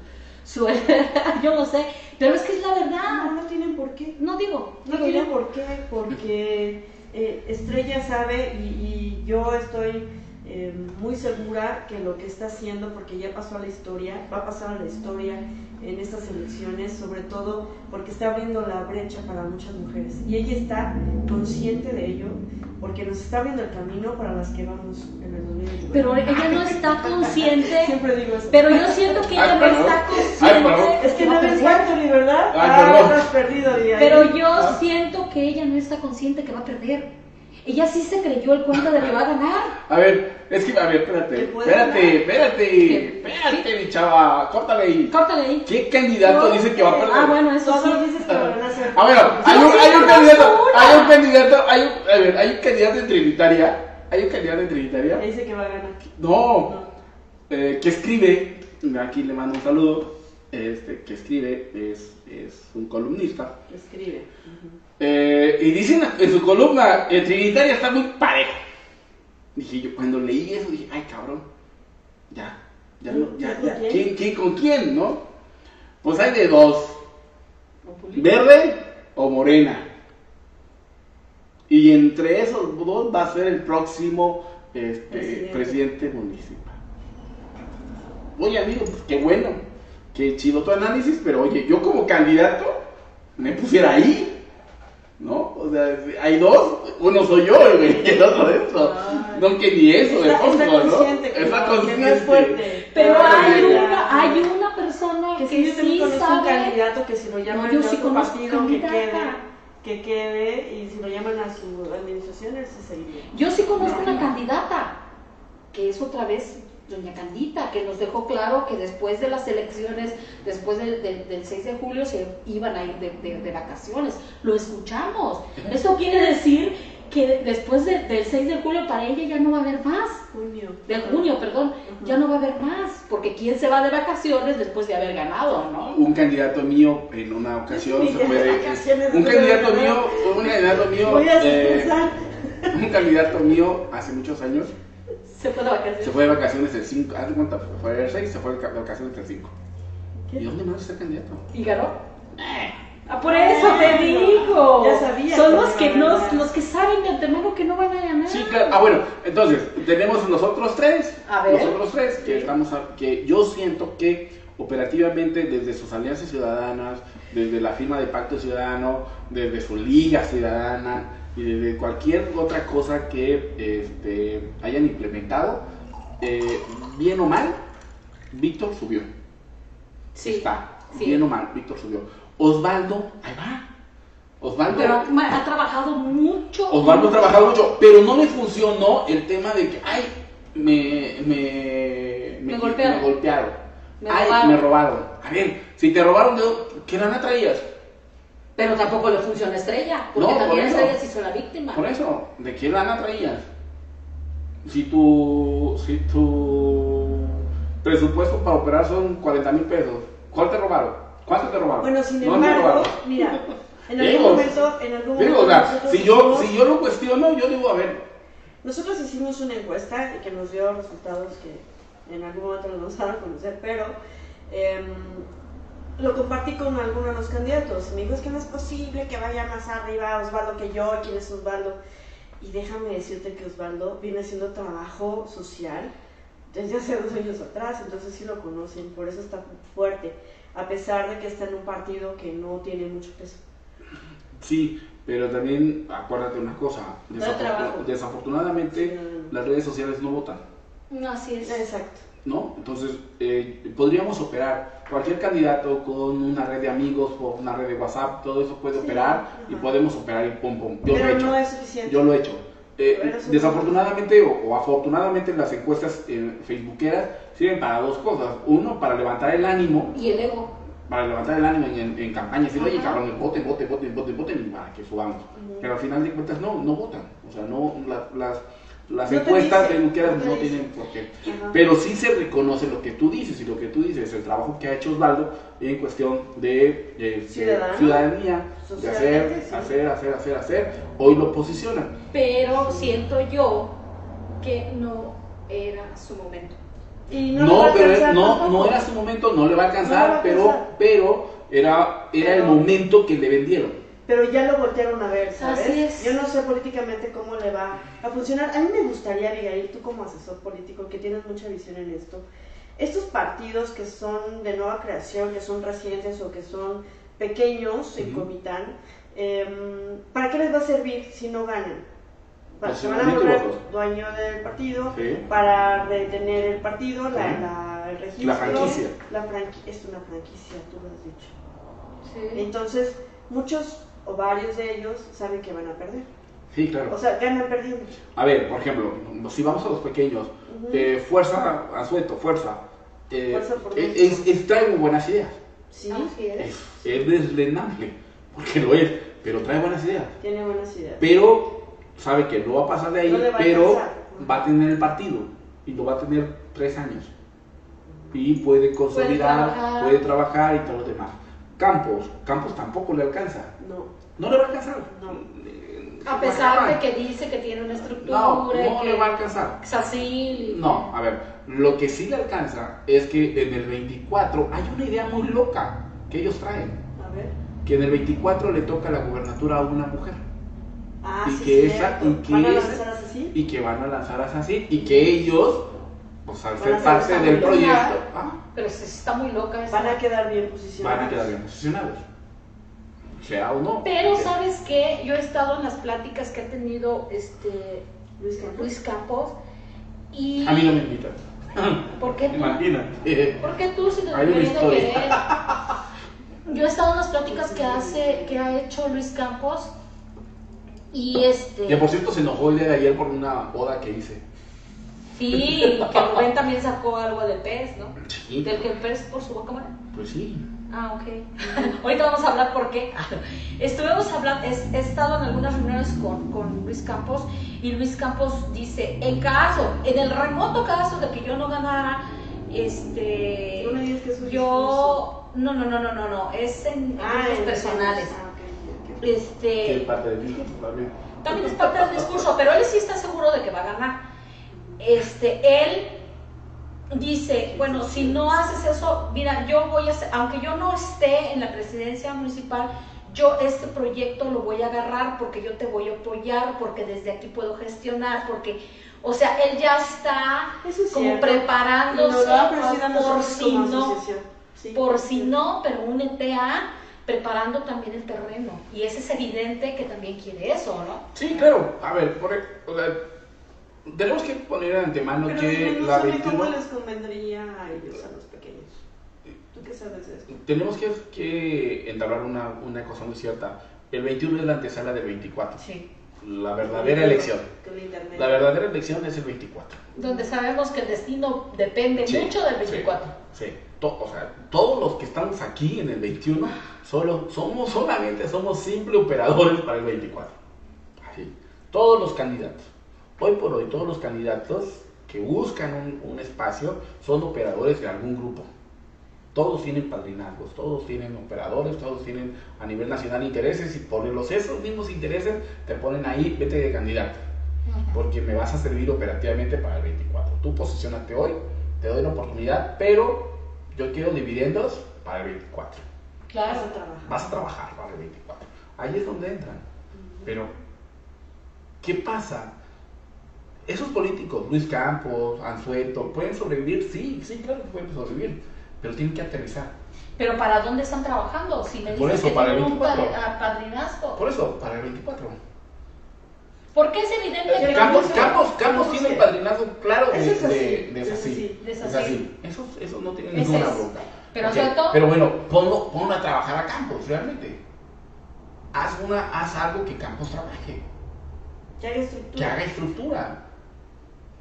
su yo lo sé. Pero es que es la verdad. no tienen por qué. No digo. No digo tienen por qué, porque eh, Estrella sabe y, y yo estoy eh, muy segura que lo que está haciendo, porque ya pasó a la historia, va a pasar a la historia en estas elecciones, sobre todo porque está abriendo la brecha para muchas mujeres. Y ella está consciente de ello, porque nos está abriendo el camino para las que vamos en el 2019. Pero ella no está consciente. Siempre digo eso. Pero yo siento que ella Ay, no perdón. está Ay, consciente. perdón. es que no ves. Factory, ¿verdad? Ay, ah, estás perdido. Pero yo Ah. siento que ella no está consciente que va a perder. Ella sí se creyó el cuento de que va a ganar. A ver, es que, a ver, ¿Que espérate, espérate, ganar? espérate, espérate, mi chava, córtale ahí. Córtale ahí. ¿Qué candidato No, dice que va a perder? Ah, bueno, eso sí. Dices que van a ser. A ver, hay un, hay un candidato, hay un candidato, hay un, a ver, hay un candidato en Trinitaria, hay un candidato en Trinitaria, Dice que va a ganar. no, No. eh, que escribe, aquí le mando un saludo, este, que escribe, es, es un columnista, Escribe. Eh, y dice en, su columna, el Trinitaria está muy parejo. Dije yo, cuando leí eso, dije, ay cabrón, ya, ya, no, ya, ¿Con ya, quién? ¿quién, quién, con quién, no? Pues hay de dos, verde o morena. Y entre esos dos va a ser el próximo este, Presidente. presidente. municipal. Oye, amigo, pues qué bueno, qué chido tu análisis, pero oye, yo como candidato me pusiera ahí, ¿no? O sea, hay dos, uno soy yo güey, y el otro eso. Ay. No, que ni eso, de fondo, ¿no? consciente que, Está no, que no consciente. es fuerte. Pero Ay, hay una, hay una persona Que que, yo sí conozco un candidato que si lo llaman No, yo a sí otro conozco partido que quede, que quede y si lo llaman a su administración él se seguiría. Yo sí conozco una candidata que es otra vez doña Candita, que nos dejó claro que después de las elecciones, después del, del, del 6 de julio, se iban a ir de, de- de vacaciones. Lo escuchamos. Eso quiere decir que después de- del 6 de julio para ella ya no va a haber más. Junio. De junio, perdón, ya no va a haber más. Porque ¿quién se va de vacaciones después de haber ganado, no? Un candidato mío en una ocasión Sí, se fue de- vacaciones un candidato mío, un candidato mío, Voy a eh, descansar. un candidato mío hace muchos años Se fue de vacaciones. se fue de vacaciones el 5, haz de cuenta, fue el 6, se fue de vacaciones el 5. ¿Qué? ¿Y dónde más está el candidato? ¿Y ganó? Ah, por eso te digo. Ya sabía Son los que, iban a no, ganar. los que saben de antemano que no van a ganar. Sí, claro. Ah, bueno, entonces, tenemos nosotros tres. A ver. Nosotros tres, que estamos, a- que yo siento que operativamente desde sus alianzas ciudadanas, desde la firma de pacto ciudadano, desde su liga ciudadana y desde cualquier otra cosa que este, hayan implementado, eh, bien o mal, Víctor subió. Sí. Está. sí. Bien o mal, Víctor subió. Osvaldo, ahí va. Osvaldo. Pero ha trabajado mucho. Osvaldo ha trabajado mucho, pero no le funcionó el tema de que, ay, me, me, Me golpearon. me golpearon. Me ay, robaron. me robaron. A ver, si te robaron, ¿de- ¿qué lana traías? Pero tampoco le funciona Estrella. Porque No, por también eso. Estrella se hizo la víctima. Por eso, ¿de qué lana traías? Si tu, si tu presupuesto para operar son 40 mil pesos, ¿cuál te robaron? ¿Cuánto te robaron? Bueno, sin ¿Dónde te embargo, robaron? mira, en Digo, algún momento, en algún Digo, momento o sea, nosotros si yo, hicimos- si yo lo cuestiono, yo digo, a ver, Nosotros hicimos una encuesta y que nos dio resultados que en algún momento los vamos a dar a conocer, pero em, lo compartí con algunos de los candidatos. Me dijo, es que no es posible que vaya más arriba Osvaldo que yo, ¿quién es Osvaldo? Y déjame decirte que Osvaldo viene haciendo trabajo social desde hace dos años atrás, entonces sí lo conocen, por eso está fuerte, a pesar de que está en un partido que no tiene mucho peso. Sí, pero también acuérdate una cosa, desafortunadamente Sí. las redes sociales no votan, No, así es. Exacto. ¿No? Entonces eh, podríamos operar, cualquier candidato con una red de amigos o una red de WhatsApp, todo eso puede Sí, operar y ajá. podemos operar y pum pum. Yo lo he hecho. no es suficiente. Yo lo he hecho. Eh, desafortunadamente o, o afortunadamente las encuestas eh, facebookeras sirven para dos cosas. Uno, para levantar el ánimo, Y el ego. para levantar el ánimo en, en, en campaña, decir, oye, Ajá. cabrón, voten, voten, voten, voten, voten, y para que subamos. Ujú. Pero al final de cuentas no, no votan. O sea, no, la- las, las No encuestas dicen, facebookeras no no tienen por qué. Ajá. Pero sí se reconoce lo que tú dices y lo que tú dices, el trabajo que ha hecho Osvaldo en cuestión de eh, ciudadanía, de hacer, sí. hacer, hacer, hacer, hacer. Hoy lo posicionan. Pero siento yo que no era su momento. Y no, pero no, era su momento, no le va a alcanzar, va a pero, pero era, era el momento que le vendieron. Pero ya lo voltearon a ver, ¿sabes? Así es. Yo no sé políticamente cómo le va a funcionar. A mí me gustaría, Abigail, tú como asesor político, que tienes mucha visión en esto, estos partidos que son de nueva creación, que son recientes o que son pequeños en Ujú. Comitán, em, ¿para qué les va a servir si no ganan? Para, se van a volver dueño del partido, Sí. para retener el partido, la, Sí. la- el registro. La franquicia. La franqui- es una franquicia, tú lo has dicho. Sí. Entonces, muchos o varios de ellos saben que van a perder. Sí, claro. O sea, ganan perdiendo. A ver, por ejemplo, si vamos a los pequeños, Ujú. eh, fuerza, Azueto, fuerza. eh, Fuerza por es, es- es- trae muy buenas ideas. Sí, Así es. Es, es deslenable, porque lo es, pero trae buenas ideas. tiene buenas ideas. Pero sabe que no va a pasar de ahí, No a pero alcanzar. va a tener el partido y lo va a tener tres años. Y puede consolidar, trabajar. puede trabajar y todo lo demás. Campos, Campos tampoco le alcanza. No. No le va a alcanzar. No. Eh, A pesar de que dice que tiene una estructura. No, y no que le va a alcanzar. es así. No, a ver, lo que sí le alcanza es que en el 24 hay una idea muy loca que ellos traen. A ver. Que en el 24 le toca la gubernatura a una mujer. Ah, Y sí, que esa- y que ¿Van a esa- lanzar así? y que van a lanzar así y que ellos, pues al ser a parte del proyecto, ah, Pero se- está muy loca esa. Van a quedar bien posicionados. van a quedar bien posicionados. Sea o no. Pero porque- sabes qué, yo he estado en las pláticas que ha tenido este Luis Campos. Luis Campos y A mí no me invitan. ¿por qué tú? Imagínate. ¿Por qué tú si te Hay una de historia. querer? Yo he estado en las pláticas que hace, que ha hecho Luis Campos y este Que por cierto se enojó el día de ayer por una boda que hice. Sí, que Rubén también sacó algo del pez, ¿no? Sí. Del que el pez por su boca. Pues sí. Ah, ok. Ahorita vamos a hablar por qué. Estuvimos hablando, he, he estado en algunas reuniones con, con Luis Campos y Luis Campos dice, en caso, en el remoto caso de que yo no ganara, este, No me digas que es un yo, no, no, no, no, no, no, es en Ah, personales. Ah, ok, ok, ok. Que Este, es parte del discurso también. también es parte del discurso, pero él sí está seguro de que va a ganar. Este, él dice, bueno, si no haces eso, mira, yo voy a hacer, aunque yo no esté en la presidencia municipal, yo este proyecto lo voy a agarrar porque yo te voy a apoyar, porque desde aquí puedo gestionar, porque, o sea, él ya está Eso es como cierto. Preparándose por si no. Sí. por si no, pero únete a preparando también el terreno. Y ese es evidente que también quiere eso, ¿no? Sí, claro. A ver, por, o sea, tenemos que poner de antemano Pero que no la sabe 21... cómo les convendría a ellos, a los pequeños. ¿Tú qué sabes de esto? Tenemos que, que entablar una, una cosa muy cierta. El 21 es la antesala del 24. Sí. La verdadera elección. Con el internet. La verdadera elección es el 24. Donde sabemos que el destino depende Sí, mucho del sí, 24. Sí, To- o sea, todos los que estamos aquí en el 21 solo, somos solamente somos simple operadores para el 24. Así. Todos los candidatos. Hoy por hoy todos los candidatos que buscan un, un espacio son operadores de algún grupo. Todos tienen padrinazgos, todos tienen operadores, todos tienen a nivel nacional intereses y por los esos mismos intereses te ponen ahí, vete de candidato porque me vas a servir operativamente para el 24. Tú posicionate hoy, te doy la oportunidad, pero yo quiero dividendos para el 24. Vas Claro. a trabajar. Vas a trabajar para el 24. Ahí es donde entran. Pero, ¿qué pasa? Esos políticos, Luis Campos, Anzueto, ¿pueden sobrevivir? Sí, sí, claro que pueden sobrevivir, pero tienen que aterrizar. Pero ¿para dónde están trabajando? Si me Por dices eso, que para el tienen un 24. pa- a- padrinazgo. Por eso, para el 24. Porque es evidente Eh, que Campos, no. Campos, Campos No tiene el padrinazgo claro de, es así, de, de eso Sací. sí, de Es Sací. así. Eso, eso no tiene ninguna es. bronca. Pero Ok, sobre todo- pero bueno, ponlo, ponlo a trabajar a Campos, realmente. Haz, una, haz algo que Campos trabaje, Que haga estructura. que haga estructura,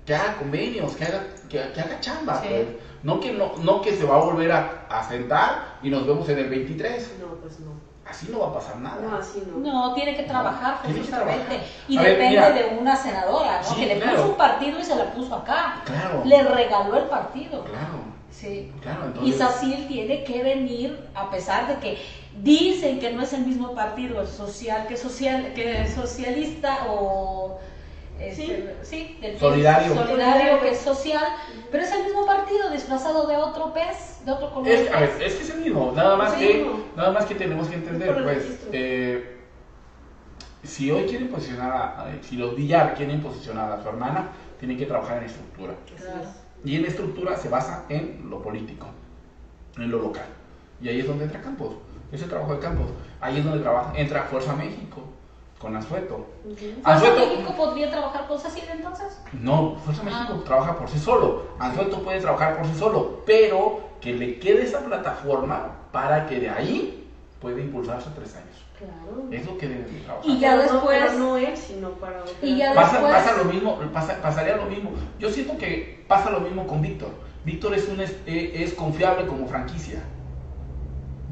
que haga convenios, que haga, que, que haga chamba. Sí. pues. No, que no, no que se va a volver a, a sentar y nos vemos en el 23. No, pues no. Así no va a pasar nada. No, así no. No, tiene que trabajar Tiene que forzosamente. trabajar. Y A ver, depende mira. de una senadora, ¿no? Sí, que le claro. puso un partido y se la puso acá. Claro. Le regaló el partido. Claro, Sí. claro. Y Entonces, Sacil tiene que venir, a pesar de que dicen que no es el mismo partido, el social, que social, que socialista o este, sí, del- Solidario. solidario que es social, pero es el mismo partido disfrazado de otro pez, de otro color. Es, a ver, de pez. es que es el mismo, nada más, Sí, que, no. nada más que tenemos que entender, pues, eh, si hoy quieren posicionar, a, a- si los Villar quieren posicionar a su hermana, tienen que trabajar en estructura. Claro. Y en estructura se basa en lo político, en lo local. Y ahí es donde entra Campos, es el trabajo de Campos. Ahí es donde trabaja, entra Fuerza México, con Azueto. ¿Fuerza Anzueto- México podría trabajar con Sacil entonces? No, Fuerza México Ah. trabaja por sí solo. Anzueto puede trabajar por sí solo, pero que le quede esa plataforma para que de ahí pueda impulsarse tres años. Claro. Es lo que deben de trabajar. Y ya Pero no- después- pero no él, sino para otra. Y ya Pasa, después- pasa lo mismo, pasa- pasaría lo mismo. Yo siento que pasa lo mismo con Víctor. Víctor es, un, es, eh, es confiable como franquicia.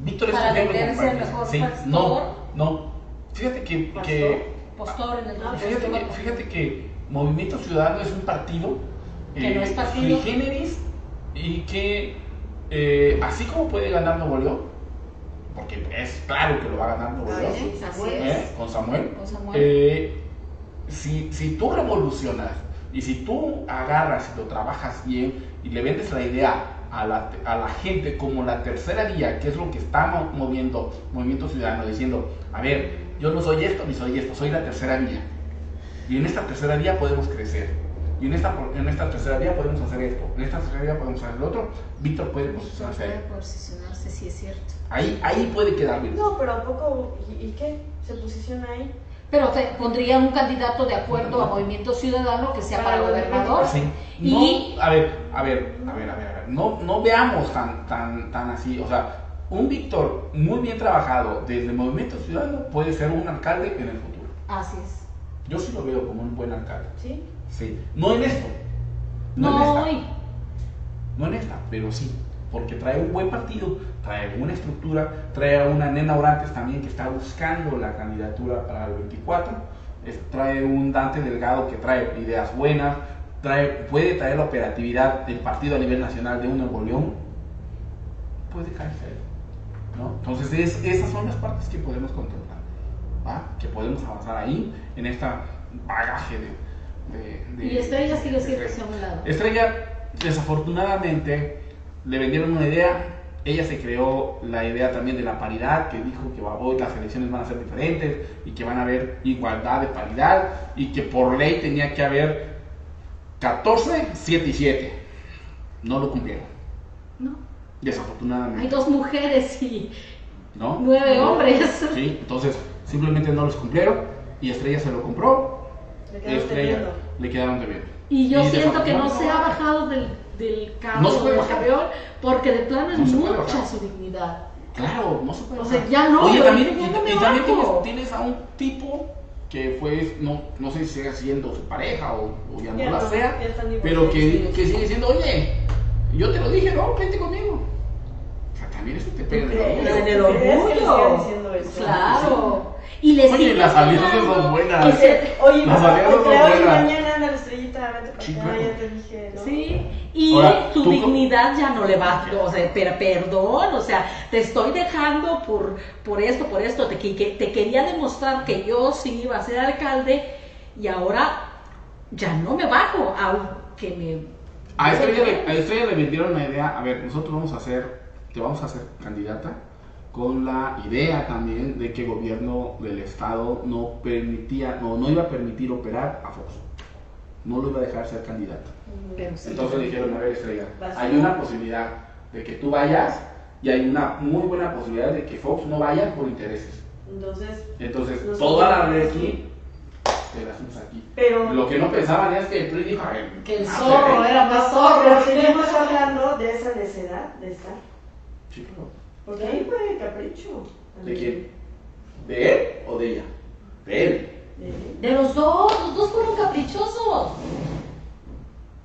Víctor es Para confiable como franquicia. mejor Sí, no, no. Fíjate que, que Postor en el Ah, fíjate que, fíjate que Movimiento Ciudadano es un partido Que no es partido. sui generis y que eh, así como puede ganar Nuevo León, porque es claro que lo va a ganar Nuevo León. ¿eh? con Samuel, Con Samuel. eh, si, si tú revolucionas y si tú agarras y lo trabajas bien y le vendes la idea a la, a la gente como la tercera vía, que es lo que está mo- moviendo Movimiento Ciudadano, diciendo, a ver, yo no soy esto ni soy esto, soy la tercera vía. Y en esta tercera vía podemos crecer. Y en esta, en esta tercera vía podemos hacer esto. En esta tercera vía podemos hacer lo otro. Víctor puede posicionarse Puede ahí. posicionarse, sí es cierto. Ahí, ahí puede quedar bien. No, pero ¿a poco? ¿Y, y qué? ¿Se posiciona ahí? Pero te pondrían un candidato de acuerdo a Movimiento Ciudadano que sea para Para gobernador. Sí. Y- No, a ver, a ver, a ver, a ver, a ver. No, no veamos tan, tan, tan así. O sea, un Víctor muy bien trabajado desde Movimiento Ciudadano puede ser un alcalde en el futuro. Así es. Yo sí lo veo como un buen alcalde. ¿Sí? Sí. No en esto. No, No en esta. No en esta, pero sí. Porque trae un buen partido, trae una estructura, trae a una nena Orantes también que está buscando la candidatura para el 24. es- trae un Dante Delgado que trae ideas buenas, trae, puede traer la operatividad del partido a nivel nacional de un Nuevo León. Puede caerse ¿no? Entonces, es- esas son las partes que podemos contemplar, ¿va? que podemos avanzar ahí en esta bagaje de. de- de- Y Estrella sigue siendo un lado. Estrella, desafortunadamente, le vendieron una idea. Ella se creó la idea también de la paridad, que dijo que hoy las elecciones van a ser diferentes y que van a haber igualdad de paridad y que por ley tenía que haber 14, 7 y 7. No lo cumplieron, No. Desafortunadamente. Hay dos mujeres y ¿no? nueve hombres. Sí, entonces simplemente no los cumplieron y Estrella se lo compró Le y quedamos Estrella debiendo. le quedaron debiendo. Y yo Y siento que no se ha bajado del, del carro No se puede del avión porque de plano es mucha bajar. su dignidad. Claro, no se puede. O sea, bajar. ya no, Oye, también, y, y también tienes, tienes a un tipo que fue, no, no sé si sigue siendo su pareja o, o ya no Ya la sea, pero que, que sigue diciendo, oye, yo te lo dije, no, vente conmigo. O sea, también eso te pega. En el en el ¿Crees que le siga orgullo. Claro. Y le Oye, sigue las alianzas son buenas. Oye, Las alianzas son buenas. mañana anda la estrellita, vente para acá, ya te dije, ¿no? Sí, y Ahora, tu dignidad ya no le va, o sea, pero perdón, o sea, te estoy dejando por, por esto, por esto, te, que, que- te quería demostrar que yo sí iba a ser alcalde y ahora ya no me bajo, aunque me... A Estrella, le, a Estrella le vendieron la idea, a ver, nosotros vamos a hacer, te vamos a hacer candidata con la idea también de que el gobierno del estado no permitía, no, no iba a permitir operar a Fox. No lo iba a dejar ser candidato. Sí. Entonces le dijeron, a ver Estrella, hay una posibilidad de que tú vayas y hay una muy buena posibilidad de que Fox no vaya por intereses. Entonces, Entonces, toda la red aquí, te la hacemos aquí. pero... Lo que no pensaban es que el PRI dijo, a ver, Que el a zorro ver, era más zorro. Pero seguimos hablando de esa necedad de estar. sí, claro. Porque ahí fue capricho. ¿De quién? ¿De él o de ella? De él. De- De los dos, los dos fueron caprichosos.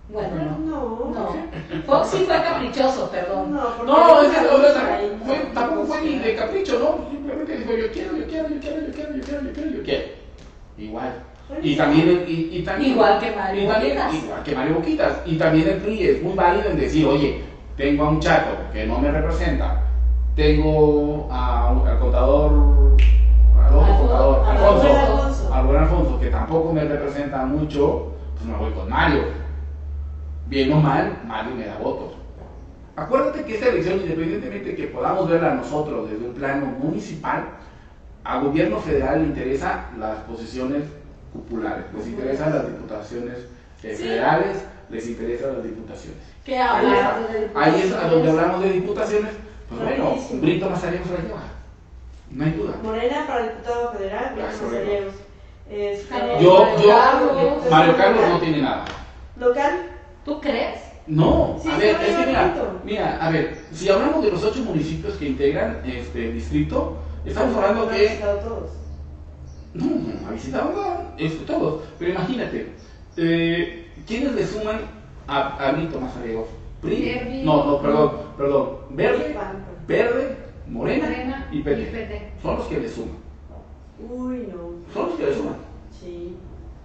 Bueno, no. No, No, Fox sí fue caprichoso, perdón. No, No, es que fue, tampoco fue ni de capricho, ¿no? Simplemente dijo, yo quiero, yo quiero, yo quiero, yo quiero, yo quiero, yo quiero, yo quiero. Igual. Y también, y, y también, Igual que Mario también- Boquitas. Igual que Mario Boquitas. Y también el PRI es muy válido en decir, oye, tengo a un chato que no me representa, tengo a, al contador, al otro Alfon- contador, al Alfonso, Alfonso. al buen Alfonso, que tampoco me representa mucho, pues me voy con Mario. Bien o mal, Mario me da votos. Acuérdate que esta elección, independientemente que podamos verla nosotros desde un plano municipal, al gobierno federal le interesa las posiciones populares, les interesan las diputaciones eh, Sí. federales, les interesan las diputaciones. ¿Qué Ahí, está. Ahí es a donde hablamos de diputaciones, pues bueno. Brito Mazario se la lleva, no hay duda. Morena para diputado federal, Ah. Mazariegos. Este, Yo, Mario yo, Carlos. Mario Carlos no tiene nada. Local, ¿Tú crees? No, Sí, a ver, es que mira, mira, a ver, si hablamos de los ocho municipios que integran este distrito, estamos hablando que. No, no, ha visitado todos, pero imagínate, eh, ¿quiénes le suman a, a Brito Mazariegos? No, no, perdón, perdón, Verde. Verde, Morena, Morena y PT. y PT. Son los que le suman, Uy, no. son los que le suman Sí.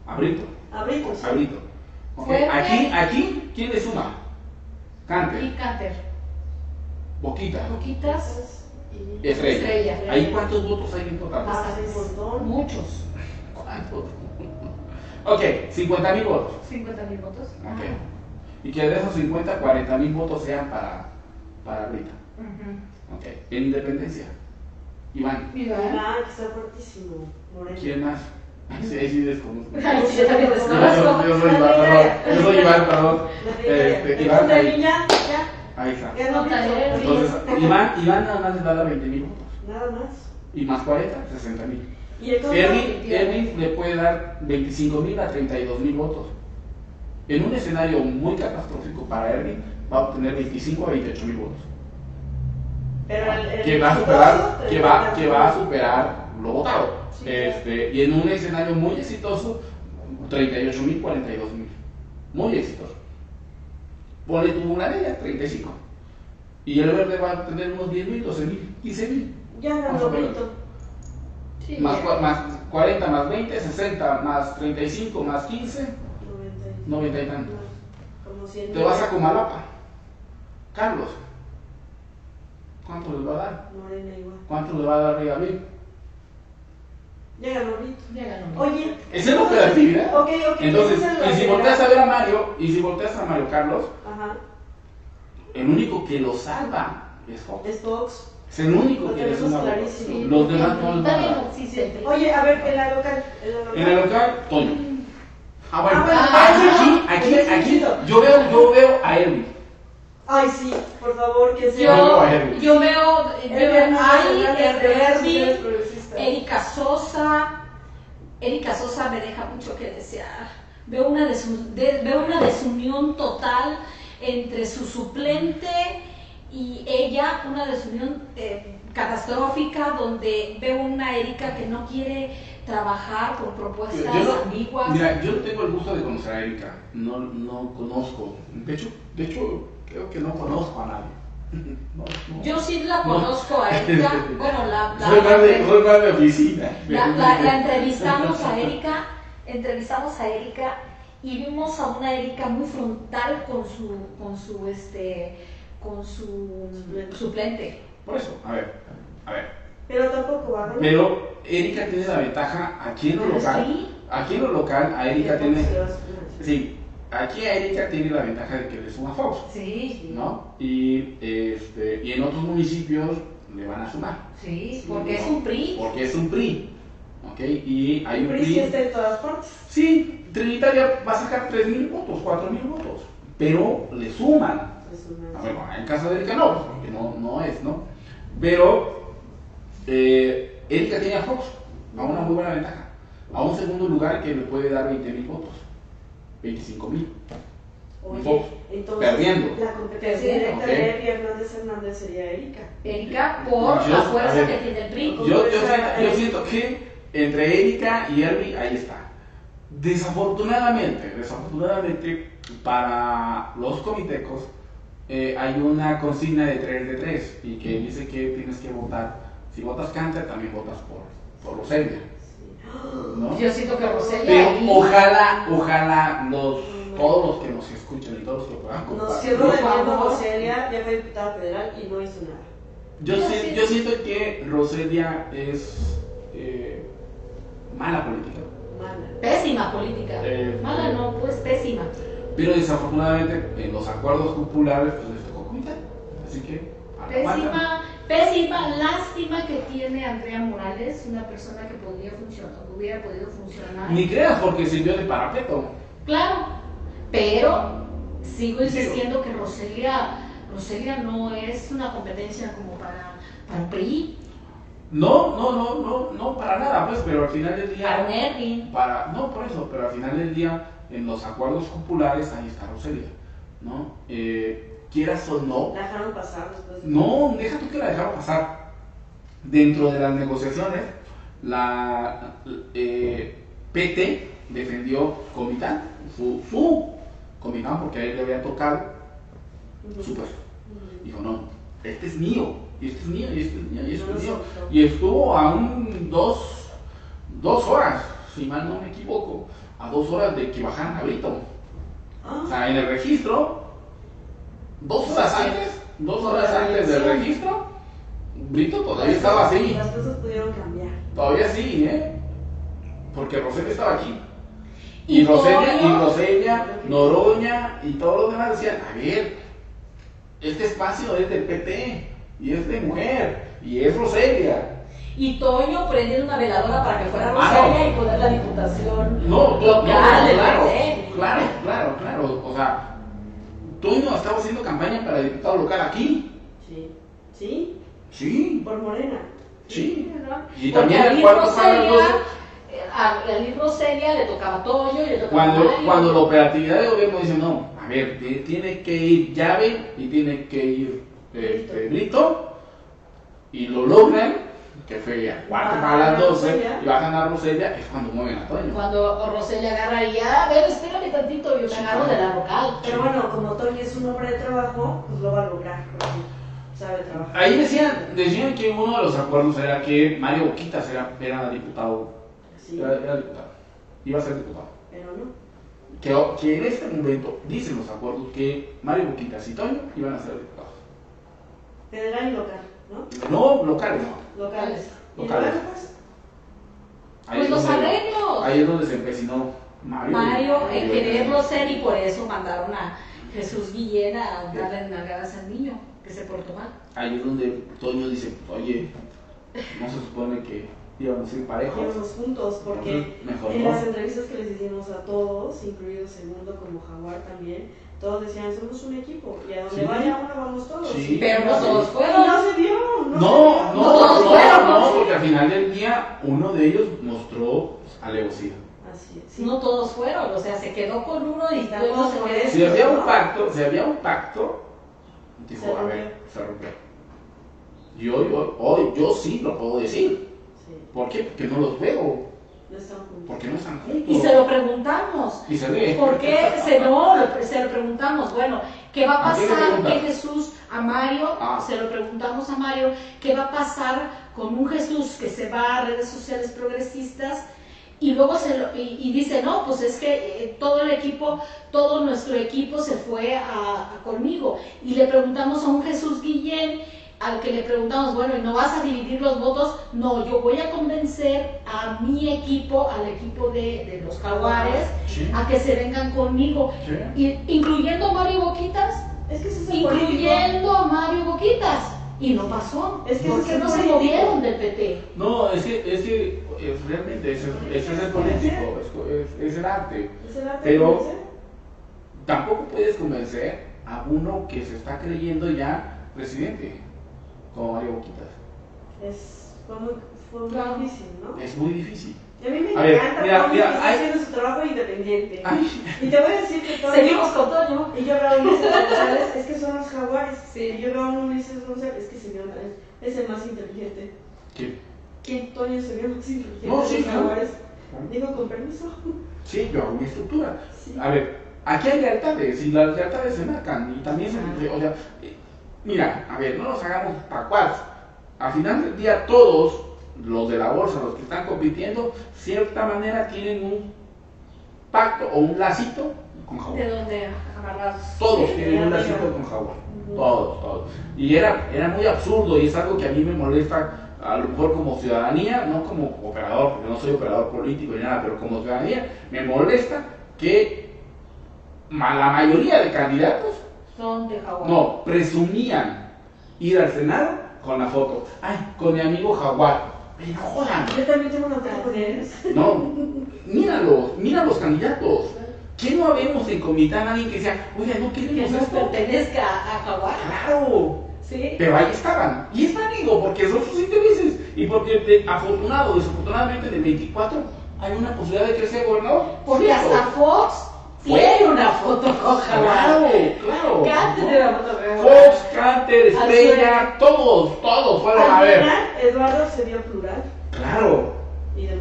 a Brito, A Brito, sí. a Brito. Ok, Fuerte. Aquí, aquí, ¿quién le suma? Y Cante, Canter. Boquita, Poquitas, Y... Estrella. Estrella. ¿Ahí cuántos votos hay en total? Ah, montón. muchos. ¿Cuántos? Ok, 50 mil votos. 50 mil votos. Ok. Y que de esos 50, 40 mil votos sean para, para Rita. Ujú. Ok. En independencia. Iván. Iván. Ah, que está fuertísimo. ¿Quién más? Sí, ahí sí desconozco. Sí, yo también Yo, desconozco. yo- yo soy Iván, perdón. Yo soy Iván, perdón. Este, Este, Iván. de ahí- Viña, ya. Ahí está. Montaner, Entonces, Iván, Iván nada más le da 20 mil votos. Nada más. Y más 40, 60 mil. Erwin le puede dar 25 mil a 32 mil votos. En un escenario muy catastrófico para Erwin, va a obtener 25 a 28 mil votos. Pero el, el Que va a superar, que va, que va a superar lo votado. Sí, Este, y en un escenario muy exitoso, 38 mil, 42 mil. Muy exitoso. Ponle tu una de ellas, 35. Y el verde va a tener unos 10 mil, 12 mil, 15 mil. Ya Más ganó o menos. Brito. Sí, Más, ya. más 40 más 20, 60 más 35 más 15, 90 y- 90 y tanto. Como 100 Te vas a Comalapa. Carlos, ¿cuánto les va a dar? Morena igual. ¿Cuánto le va a dar Gabriel? Ya ganó Brito. Ya ganó. Oye. Esa es la operatividad. Ok, ok. Entonces, y si volteas a ver a Mario, y si volteas a Mario Carlos, Ajá. el único que lo salva es Fox. Es Fox. Es el único Lo que le suma clarísimo. Los demás no a PRI. Oye, a ver, en la local. En la local. En el local, Toño. Ah, bueno. Ah, bueno, aquí, ah, aquí, aquí, yo veo, yo veo a Elvi. Ay, sí, por favor, que sea. Yo veo Yo, a veo, veo mujeres progresistas. Erika Sosa. Erika Sosa me deja mucho que desear. Veo una, desu- de- veo una desunión total entre su suplente y ella, una desunión eh, catastrófica donde veo una Erika que no quiere trabajar por propuestas Yo no- ambiguas. Mira, yo tengo el gusto de conocer a Erika. No, no conozco. De hecho, de hecho, creo que no conozco a nadie. No, no. Yo sí la No. conozco a Erika. Bueno, la, la- soy. La, la- la entrevistamos a Erika, entrevistamos a Erika y vimos a una Erika muy frontal con su, con su, este, con su Suplente. suplente. Por eso, a ver, a ver. Pero tampoco va a ganar. Pero Erika tiene la ventaja aquí en lo Pero local. sí. Aquí en lo local, a Erika tiene. Sí, aquí a Erika tiene la ventaja de que le suma Fox. Sí, ¿no? Y, este, y en otros municipios le van a sumar, sí, Sí, porque ¿no? es un PRI. porque es un PRI, ¿ok? Y hay El un PRI sí PRI, está en todas partes. sí, Trinitaria va a sacar 3.000 votos, 4.000 votos, pero le suman. Ah, Bueno, en caso de Erika no, porque no, no es, ¿no? Pero eh, Erika tiene a Fox, a una muy buena ventaja, a un segundo lugar que le puede dar 20.000 votos, 25.000. Oye, Fox. entonces Perdiendo. la competencia directa de Evi Hernández Hernández sería Erika. Erika por Yo- la fuerza ver. que tiene el PRI. Yo, yo, siento, yo siento que entre Erika y Elvi ahí está. Desafortunadamente, desafortunadamente para los comitecos eh, hay una consigna de 3 de 3 y que dice que tienes que votar, si votas Canter también votas por, por Roselia, ¿no? Yo siento que Roselia Pero ahí- ojalá, ojalá los, todos los que nos escuchen y todos los que puedan Nos compartir. quedó Por debiendo. Roselia, ya fue diputada federal y no hizo nada. Yo, Yo si- sí- yo siento que Roselia es eh, mala política. Mala. Pésima política. Eh, Mala no, pues pésima. Pero desafortunadamente en los acuerdos populares pues les tocó comitar. Así que. Pésima, pésima, lástima que tiene Andrea Morales, una persona que podría funcionar, hubiera podido funcionar. Ni creas porque sirvió de parapeto. Claro, pero sigo insistiendo que Roselia, Roselia no es una competencia como para, para PRI, No, no, no, no, no para nada, pues, pero al final del día. Para, no, por eso, pero al final del día, en los acuerdos populares, ahí está Roselia, ¿no? Eh, quieras o no, La dejaron pasar después. de- No, deja tú que la dejaron pasar. Dentro de las negociaciones, la eh, PT defendió Comitán, su, su Comitán, porque a él le había tocado Ujú. su puesto. Dijo, no, este es mío, y este es mío, y este es mío, y este es mío. Y estuvo a un dos, dos horas, si mal no me equivoco, a dos horas de que bajaran a Brito. O Ah, sea, en el registro, dos horas antes, dos horas antes del registro, Brito todavía estaba así. Las cosas pudieron cambiar. Todavía sí, ¿eh? Porque Roselia estaba aquí. Y Roselia, y. Roselia, Noroña y todos los demás decían, a ver, este espacio es del PT, y es de mujer, y es Roselia. Y Toño prendiendo una veladora para que fuera Ah, Roselia no. y poner la diputación No, no, local del claro, claro, claro, claro. O sea, Toño estaba haciendo campaña para diputado local aquí. Sí. ¿Sí? Sí, Por Morena. sí. Y también el cuarto eh, a Liz Roselia le tocaba Toño y le tocaba Cuando, Mario. cuando la operatividad de gobierno dice, no, a ver, ti- tiene que ir llave y tiene que ir este, Brito, y lo logran, que fue a cuarto Ah, para las 12 Roselia. y va a ganar Roselia, es cuando mueven a Toño. Cuando Roselia agarra y, a ver, espérame tantito, yo me agarro de la vocal. Pero bueno, como Tony es un hombre de trabajo, pues lo va a lograr, sabe trabajar. Ahí decían, decían que uno de los acuerdos era que Mario Boquitas era, era diputado, Sí, era, era diputado, iba a ser diputado. pero no. Que, que en este momento dicen los acuerdos que Mario Boquitas y Toño iban a ser diputados. Federal y local, ¿no? No locales, no. Locales. ¿Y Locales. pues? Ahí Pues es los arreglos. Ahí es donde se empecinó Mario. Mario en quererlo ser y por eso mandaron a Jesús Guillén a darle nalgadas al niño que se portó mal. Ahí es donde Toño dice, oye, no se supone que íbamos a ir parejos. Íbamos juntos, porque mejor en no. las entrevistas que les hicimos a todos, incluido Segundo como Jaguar también, todos decían, somos un equipo, y a donde Sí. vaya uno vamos todos. Sí. Pero no todos fueron. no se dio, no, No, no, todos no, fueron, no, ¿no? porque al final del día uno de ellos mostró pues, alevosía. Así es. sí. No todos fueron, o sea, se quedó con uno y tampoco se eso. Si había un pacto, si había un pacto, dijo, Se a ver, se rompió. Y hoy, hoy, hoy, yo sí lo puedo decir. Sí, ¿Por qué? Porque no los veo. no están juntos. Porque no están juntos. Y se lo preguntamos. Y se ve. ¿Por qué se, no, lo- se lo preguntamos? Bueno, ¿qué va a ¿A pasar que Jesús, a Mario, Ah. se lo preguntamos a Mario, ¿qué va a pasar con un Jesús que se va a redes sociales progresistas? Y luego se lo- y, y dice, no, pues es que eh, todo el equipo, todo nuestro equipo se fue a, a conmigo. Y le preguntamos a un Jesús Guillén, al que le preguntamos, bueno, ¿y no vas a dividir los votos? No, yo voy a convencer a mi equipo, al equipo de, de los jaguares, Sí. a que se vengan conmigo, Sí. y- incluyendo a Mario Boquitas, Es que ese es el político. incluyendo a Mario Boquitas, y no pasó, Es que es no se movieron del PT. No, es que, es que es, realmente ese, ese es el político, es, es- es el arte. Es el arte Pero-. Tampoco puedes convencer a uno que se está creyendo ya presidente, como Mario Boquitas. Es, fue muy, fue muy Claro. difícil, ¿no? Es muy difícil. Y a mí me A ver, encanta mira, mira, que está hay- haciendo su trabajo independiente. Ay, Y te voy a decir que Tony... Seguimos con Toño. Y yo veo Ulises González, es que son los jaguares. Sí. Y yo veo un Ulises González, es que señor es, es el más inteligente. ¿qué? ¿Quién Toño se ve más inteligente? No, sí, los claro. jaguares. Digo, con permiso. Sí, yo hago mi estructura. Sí. A ver, aquí hay lealtades y las lealtades se marcan y también se... O sea, eh, mira, a ver, no nos hagamos tacuas. Al final del día todos los de la bolsa, los que están compitiendo, cierta manera tienen un pacto o un lacito con ¿De Jaguar. dónde agarrados? Todos tienen un de lacito con. Ujú. Todos, todos. Y era, era muy absurdo y es algo que a mí me molesta, a lo mejor como ciudadanía, no como operador, porque no soy operador político ni nada, pero como ciudadanía, me molesta que la mayoría de candidatos Son de Jaguar. no presumían ir al Senado con la foto. Ay, con mi amigo Jaguar. Pero jodan. Yo también tengo una foto con él. No, míralos, mira los candidatos. ¿Qué no habemos en comité a nadie que sea, oiga, no Que queremos no esto? pertenezca a Jaguar. Claro. Sí. Pero ahí estaban. Y están, digo, porque son sus intereses. Y porque de, afortunado, desafortunadamente, de 24 hay una posibilidad de que sea gobernador. Porque Cierto. hasta Fox. Tiene una foto con. Claro, claro. Cante de la foto con. Fox, Carter, Estrella, todos, todos fueron a ver. Eduardo se dio plural. Claro.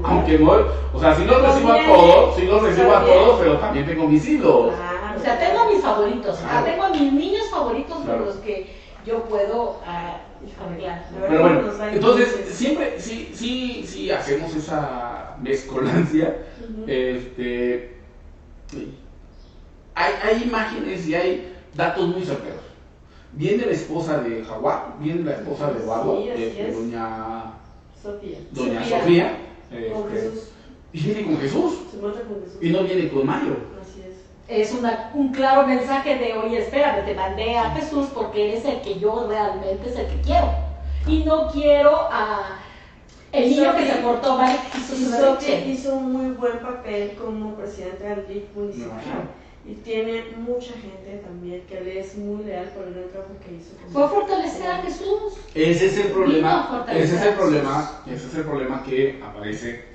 Aunque no, o sea, si los recibo a todos, si los recibo a todos, pero también tengo mis. Claro. O sea, tengo a mis favoritos, ah, Claro. tengo a mis niños favoritos con los que yo puedo ah, arreglar. La verdad Pero bueno, entonces siempre, sí, sí, sí hacemos esa mezcolancia. Este, hay, hay imágenes y hay datos muy certeros. Viene la esposa de Jaguar, viene la esposa de Eduardo, Sí, de, doña, Sofía. doña Sofía. Sofía, Con este, Jesús. y viene con Jesús, Se muestra con Jesús. y no viene con Mario. Así es. Es una- un claro mensaje de, oye, espérate, te mandé a Jesús porque eres el que yo realmente es el que quiero. Y no quiero a el niño que se portó mal hizo un muy buen papel como presidenta del DIC municipal. Y tiene mucha gente también que le es muy leal por el gran trabajo que hizo. Fue fortalecer a Jesús. Ese es el problema, ese es el problema, ese es el problema que aparece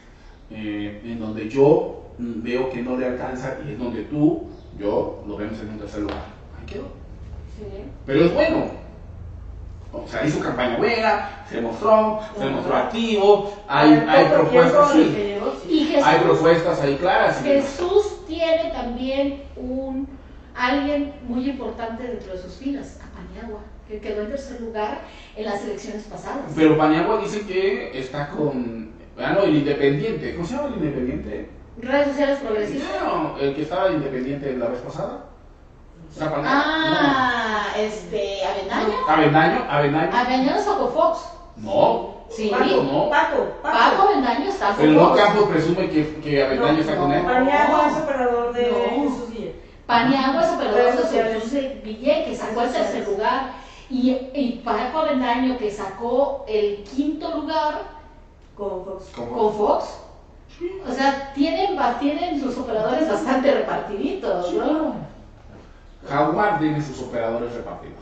eh, en donde yo veo que no le alcanza y es donde tú, yo, lo vemos en un tercer lugar. Ahí quedó. Sí. Pero es bueno. O sea, hizo campaña buena, se mostró, se mostró activo, hay, hay propuestas, sí, hay propuestas ahí claras. Jesús tiene también un alguien muy importante dentro de sus filas, a Paniagua, que quedó en tercer lugar en las elecciones pasadas. Pero Paniagua dice que está con, ah no, el independiente, ¿cómo se llama el independiente? Redes sociales progresistas. No, el que estaba independiente la vez pasada. Ah, este, Avenaño. No. Avendaño, Avendaño. Avenaño sacó Fox. No, Sí. Paco, no. Paco, Paco Paco. Avenaño está con Pero no. Campos presume que, que Avendaño No, está con él. Paniagua es operador de No. Jesús Guía. Paniagua es operador de. Jesús de Villé, que sacó el tercer lugar. Y, y Paco Avenaño, que sacó el quinto lugar Con Fox. con Fox. O sea, tienen, tienen sus operadores bastante repartiditos, ¿no? Jaguar tiene sus operadores repartidos.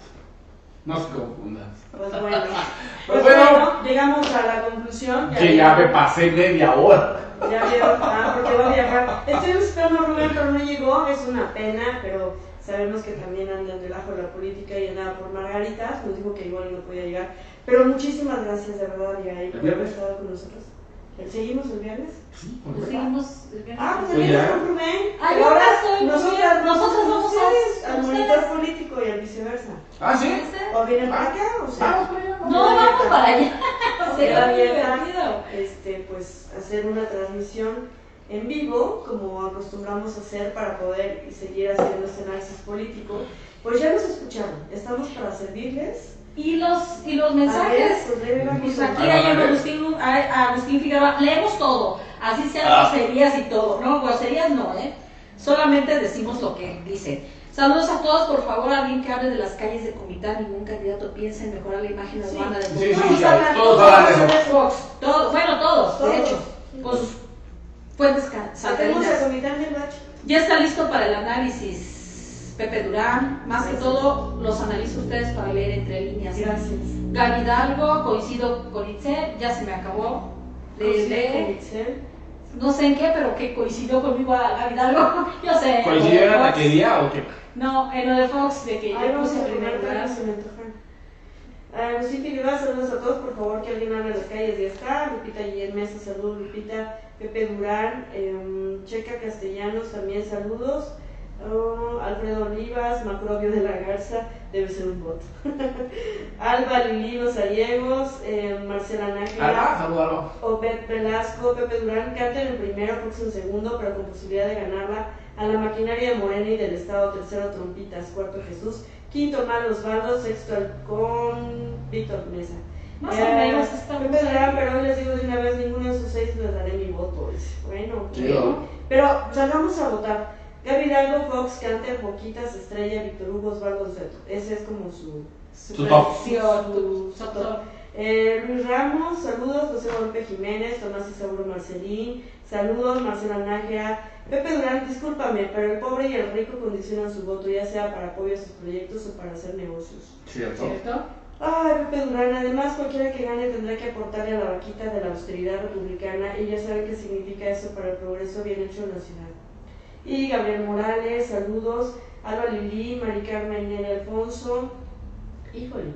No se confundas. Pues bueno. Pues Pues bueno. bueno, llegamos a la conclusión. Que ya me pasé media hora. Ya vieron, ah, porque va a viajar. Estuvimos esperando a Rubén, pero no llegó. Es una pena, pero sabemos que también anda en relajo la política y andaba por Margaritas. Nos dijo que igual no podía llegar. Pero muchísimas gracias, de verdad, Yair, por haber estado con nosotros. ¿El seguimos el viernes? Sí, Pues seguimos el viernes. Ah, pues el viernes con Rubén. Ah, ahora estoy muy nosotras, vamos a- ustedes, a al monitor político y al viceversa. Ah, sí. O vienen para acá, o sea. Vamos para allá. No, vamos para allá. Muy abierta, divertido. este, pues hacer una transmisión en vivo, como acostumbramos a hacer para poder seguir haciendo este análisis político. Pues ya nos escucharon, estamos para servirles. Y los, y los mensajes. pues Pues aquí hay. Agustín, Agustín Figueroa, leemos todo, así sean Ah. groserías y todo, ¿no? Groserías no, ¿eh? Solamente decimos lo que dicen. Saludos a todos, por favor, alguien que hable de las calles de Comitán, ningún candidato piensa en mejorar la imagen Sí. urbana del Sí, sí, Todos sí, hablan, todos todos hablan de eso. de. Todos, bueno, todos, Todos. de hecho, con sus fuentes Comitán del Bache. Ya está listo para el análisis, Pepe Durán. Más que todo, los analizo ustedes para leer entre líneas. Gracias. Gaby Hidalgo, coincido con Itzel, ya se me acabó de. Comitzel. No sé en qué, pero que coincidió conmigo a Gaby Hidalgo. Yo sé. ¿Coincidió en de la taquería o qué? No, en lo de Fox, de que Ahí yo vamos puse primer lugar. se me antojan. Agustín Figueroa, saludos a todos, por favor que alguien hable de las calles, ya está. Lupita Guillén Mesa, saludos, Lupita. Pepe Durán, em, Checa Castellanos, también saludos. Oh, Alfredo Olivas, Macrobio de la Garza, debe ser un bot. Alba Lilinos Ariegos, em, Marcela Nájera. Obed Velasco, Pepe Durán, Carter en primero, Fox en segundo, pero con posibilidad de ganarla a la maquinaria de Morena y del Estado, tercero Trompitas, cuarto Jesús, quinto Mal Osvaldo, sexto Halcón, Víctor Mesa. Más Eh, o menos estamos Pepe Durán, pero hoy les digo de una vez, ninguno de sus seis les daré mi voto. Bueno, Sí, bueno. ¿no? pero salgamos a votar. Gaby Hidalgo, Fox, Canter, Boquitas, Estrella, Víctor Hugo, Osvaldo, Zeto. Ese es como su, Su Su- su top. Eh, Luis Ramos, saludos, José Guadalupe Jiménez, Tomás Isauro Marcelín, saludos, Marcela Nájera, Pepe Durán, discúlpame, pero el pobre y el rico condicionan su voto, ya sea para apoyo a sus proyectos o para hacer negocios. Cierto. ¿Cierto? Ay, Pepe Durán, además cualquiera que gane tendrá que aportarle a la vaquita de la austeridad republicana y ya saben qué significa eso para el progreso bien hecho en la ciudad. Y Gabriel Morales, saludos, Alba Lili, Mari Carmen Neri Alfonso, híjole.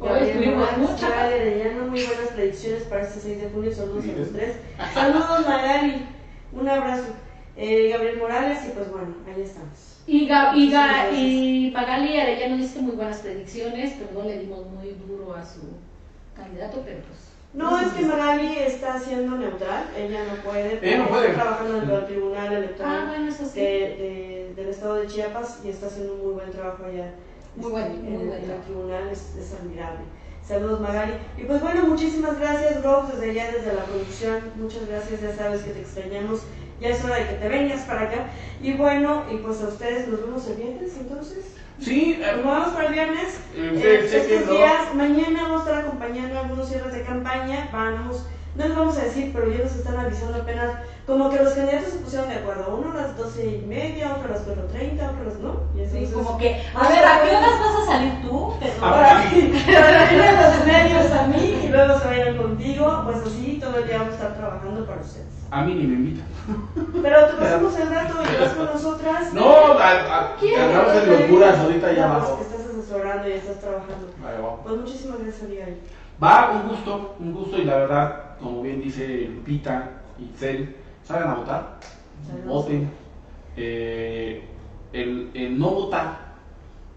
Gabriel Morales, Arellano, muy buenas predicciones para este 6 de junio, saludos a los tres. Saludos Magali, un abrazo. Eh, Gabriel Morales y pues bueno, ahí estamos. Y, Ga- y, Ga- y Pagali Arellano dice muy buenas predicciones, pero no le dimos muy duro a su candidato, pero pues. No, es que Magali está siendo neutral, ella no puede, Ella no está puede. trabajando en el Tribunal Ah, Electoral eso sí. de, de- del Estado de Chiapas y está haciendo un muy buen trabajo allá Muy este, buen- muy en, buen en el tribunal, es, es admirable. Saludos Magali. Y pues bueno, muchísimas gracias Rose desde allá, desde la producción, muchas gracias, ya sabes que te extrañamos, ya es hora de que te vengas para acá. Y bueno, y pues a ustedes nos vemos el viernes entonces. Sí, Nos eh, vemos para el viernes. eh, Eh, estos no. días, mañana vamos a estar acompañando algunos cierres de campaña. Vamos, no les vamos a decir, pero ya nos están avisando apenas. Como que los candidatos se pusieron de acuerdo. Uno a las doce y media, otro a las 4.30, otro a las no. Y Sí, entonces, como que, a ver, ¿a qué horas vas a salir tú? Pero- Ah, Para para venir a los medios a mí y luego se vayan contigo. Pues así todo el día vamos a estar trabajando para ustedes. A mí ni me invitan. Pero te pasamos el rato y vas con nosotras. No, andamos en locuras ahorita allá No, que estás asesorando y estás trabajando. Pues muchísimas gracias, amiga. Va, un gusto, un gusto y la verdad, como bien dice Lupita y Cel, salgan a votar, voten. Eh, el, el no votar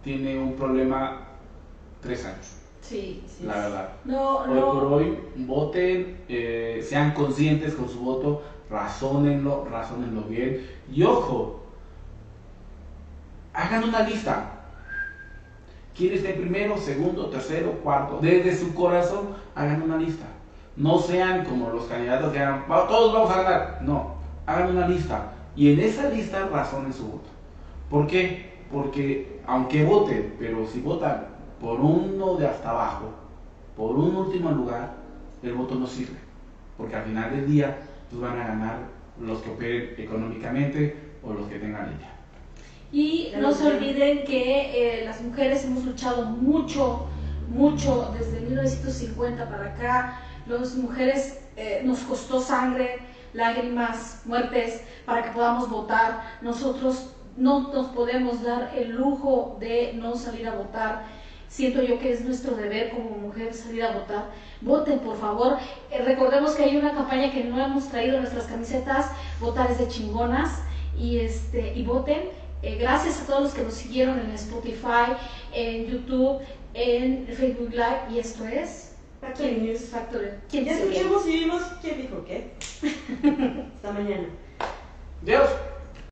tiene un problema tres años, Sí, sí. la verdad. No, Hoy por hoy, voten, eh, sean conscientes con su voto, razónenlo, razónenlo bien. Y ojo, hagan una lista. ¿Quién está en primero, segundo, tercero, cuarto? Desde su corazón, hagan una lista. No sean como los candidatos que hagan, "Va, todos vamos a ganar. No, hagan una lista. Y en esa lista razonen su voto. ¿Por qué? Porque aunque voten, pero si votan por uno de hasta abajo, por un último lugar, el voto no sirve. Porque al final del día, pues van a ganar los que operen económicamente o los que tengan ella. Y no se olviden que eh, las mujeres hemos luchado mucho, mucho desde 1950 para acá. Las mujeres eh, nos costó sangre, lágrimas, muertes para que podamos votar. Nosotros no nos podemos dar el lujo de no salir a votar. Siento yo que es nuestro deber como mujer salir a votar. Voten, por favor. Eh, recordemos que hay una campaña que no hemos traído nuestras camisetas, votar es de chingonas. Y, este, y voten. Eh, gracias a todos los que nos siguieron en Spotify, en YouTube, en Facebook Live. Y esto es Factory News. Factory. Ya ¿Quién se escuchamos y vimos quién dijo qué. Hasta mañana. Dios.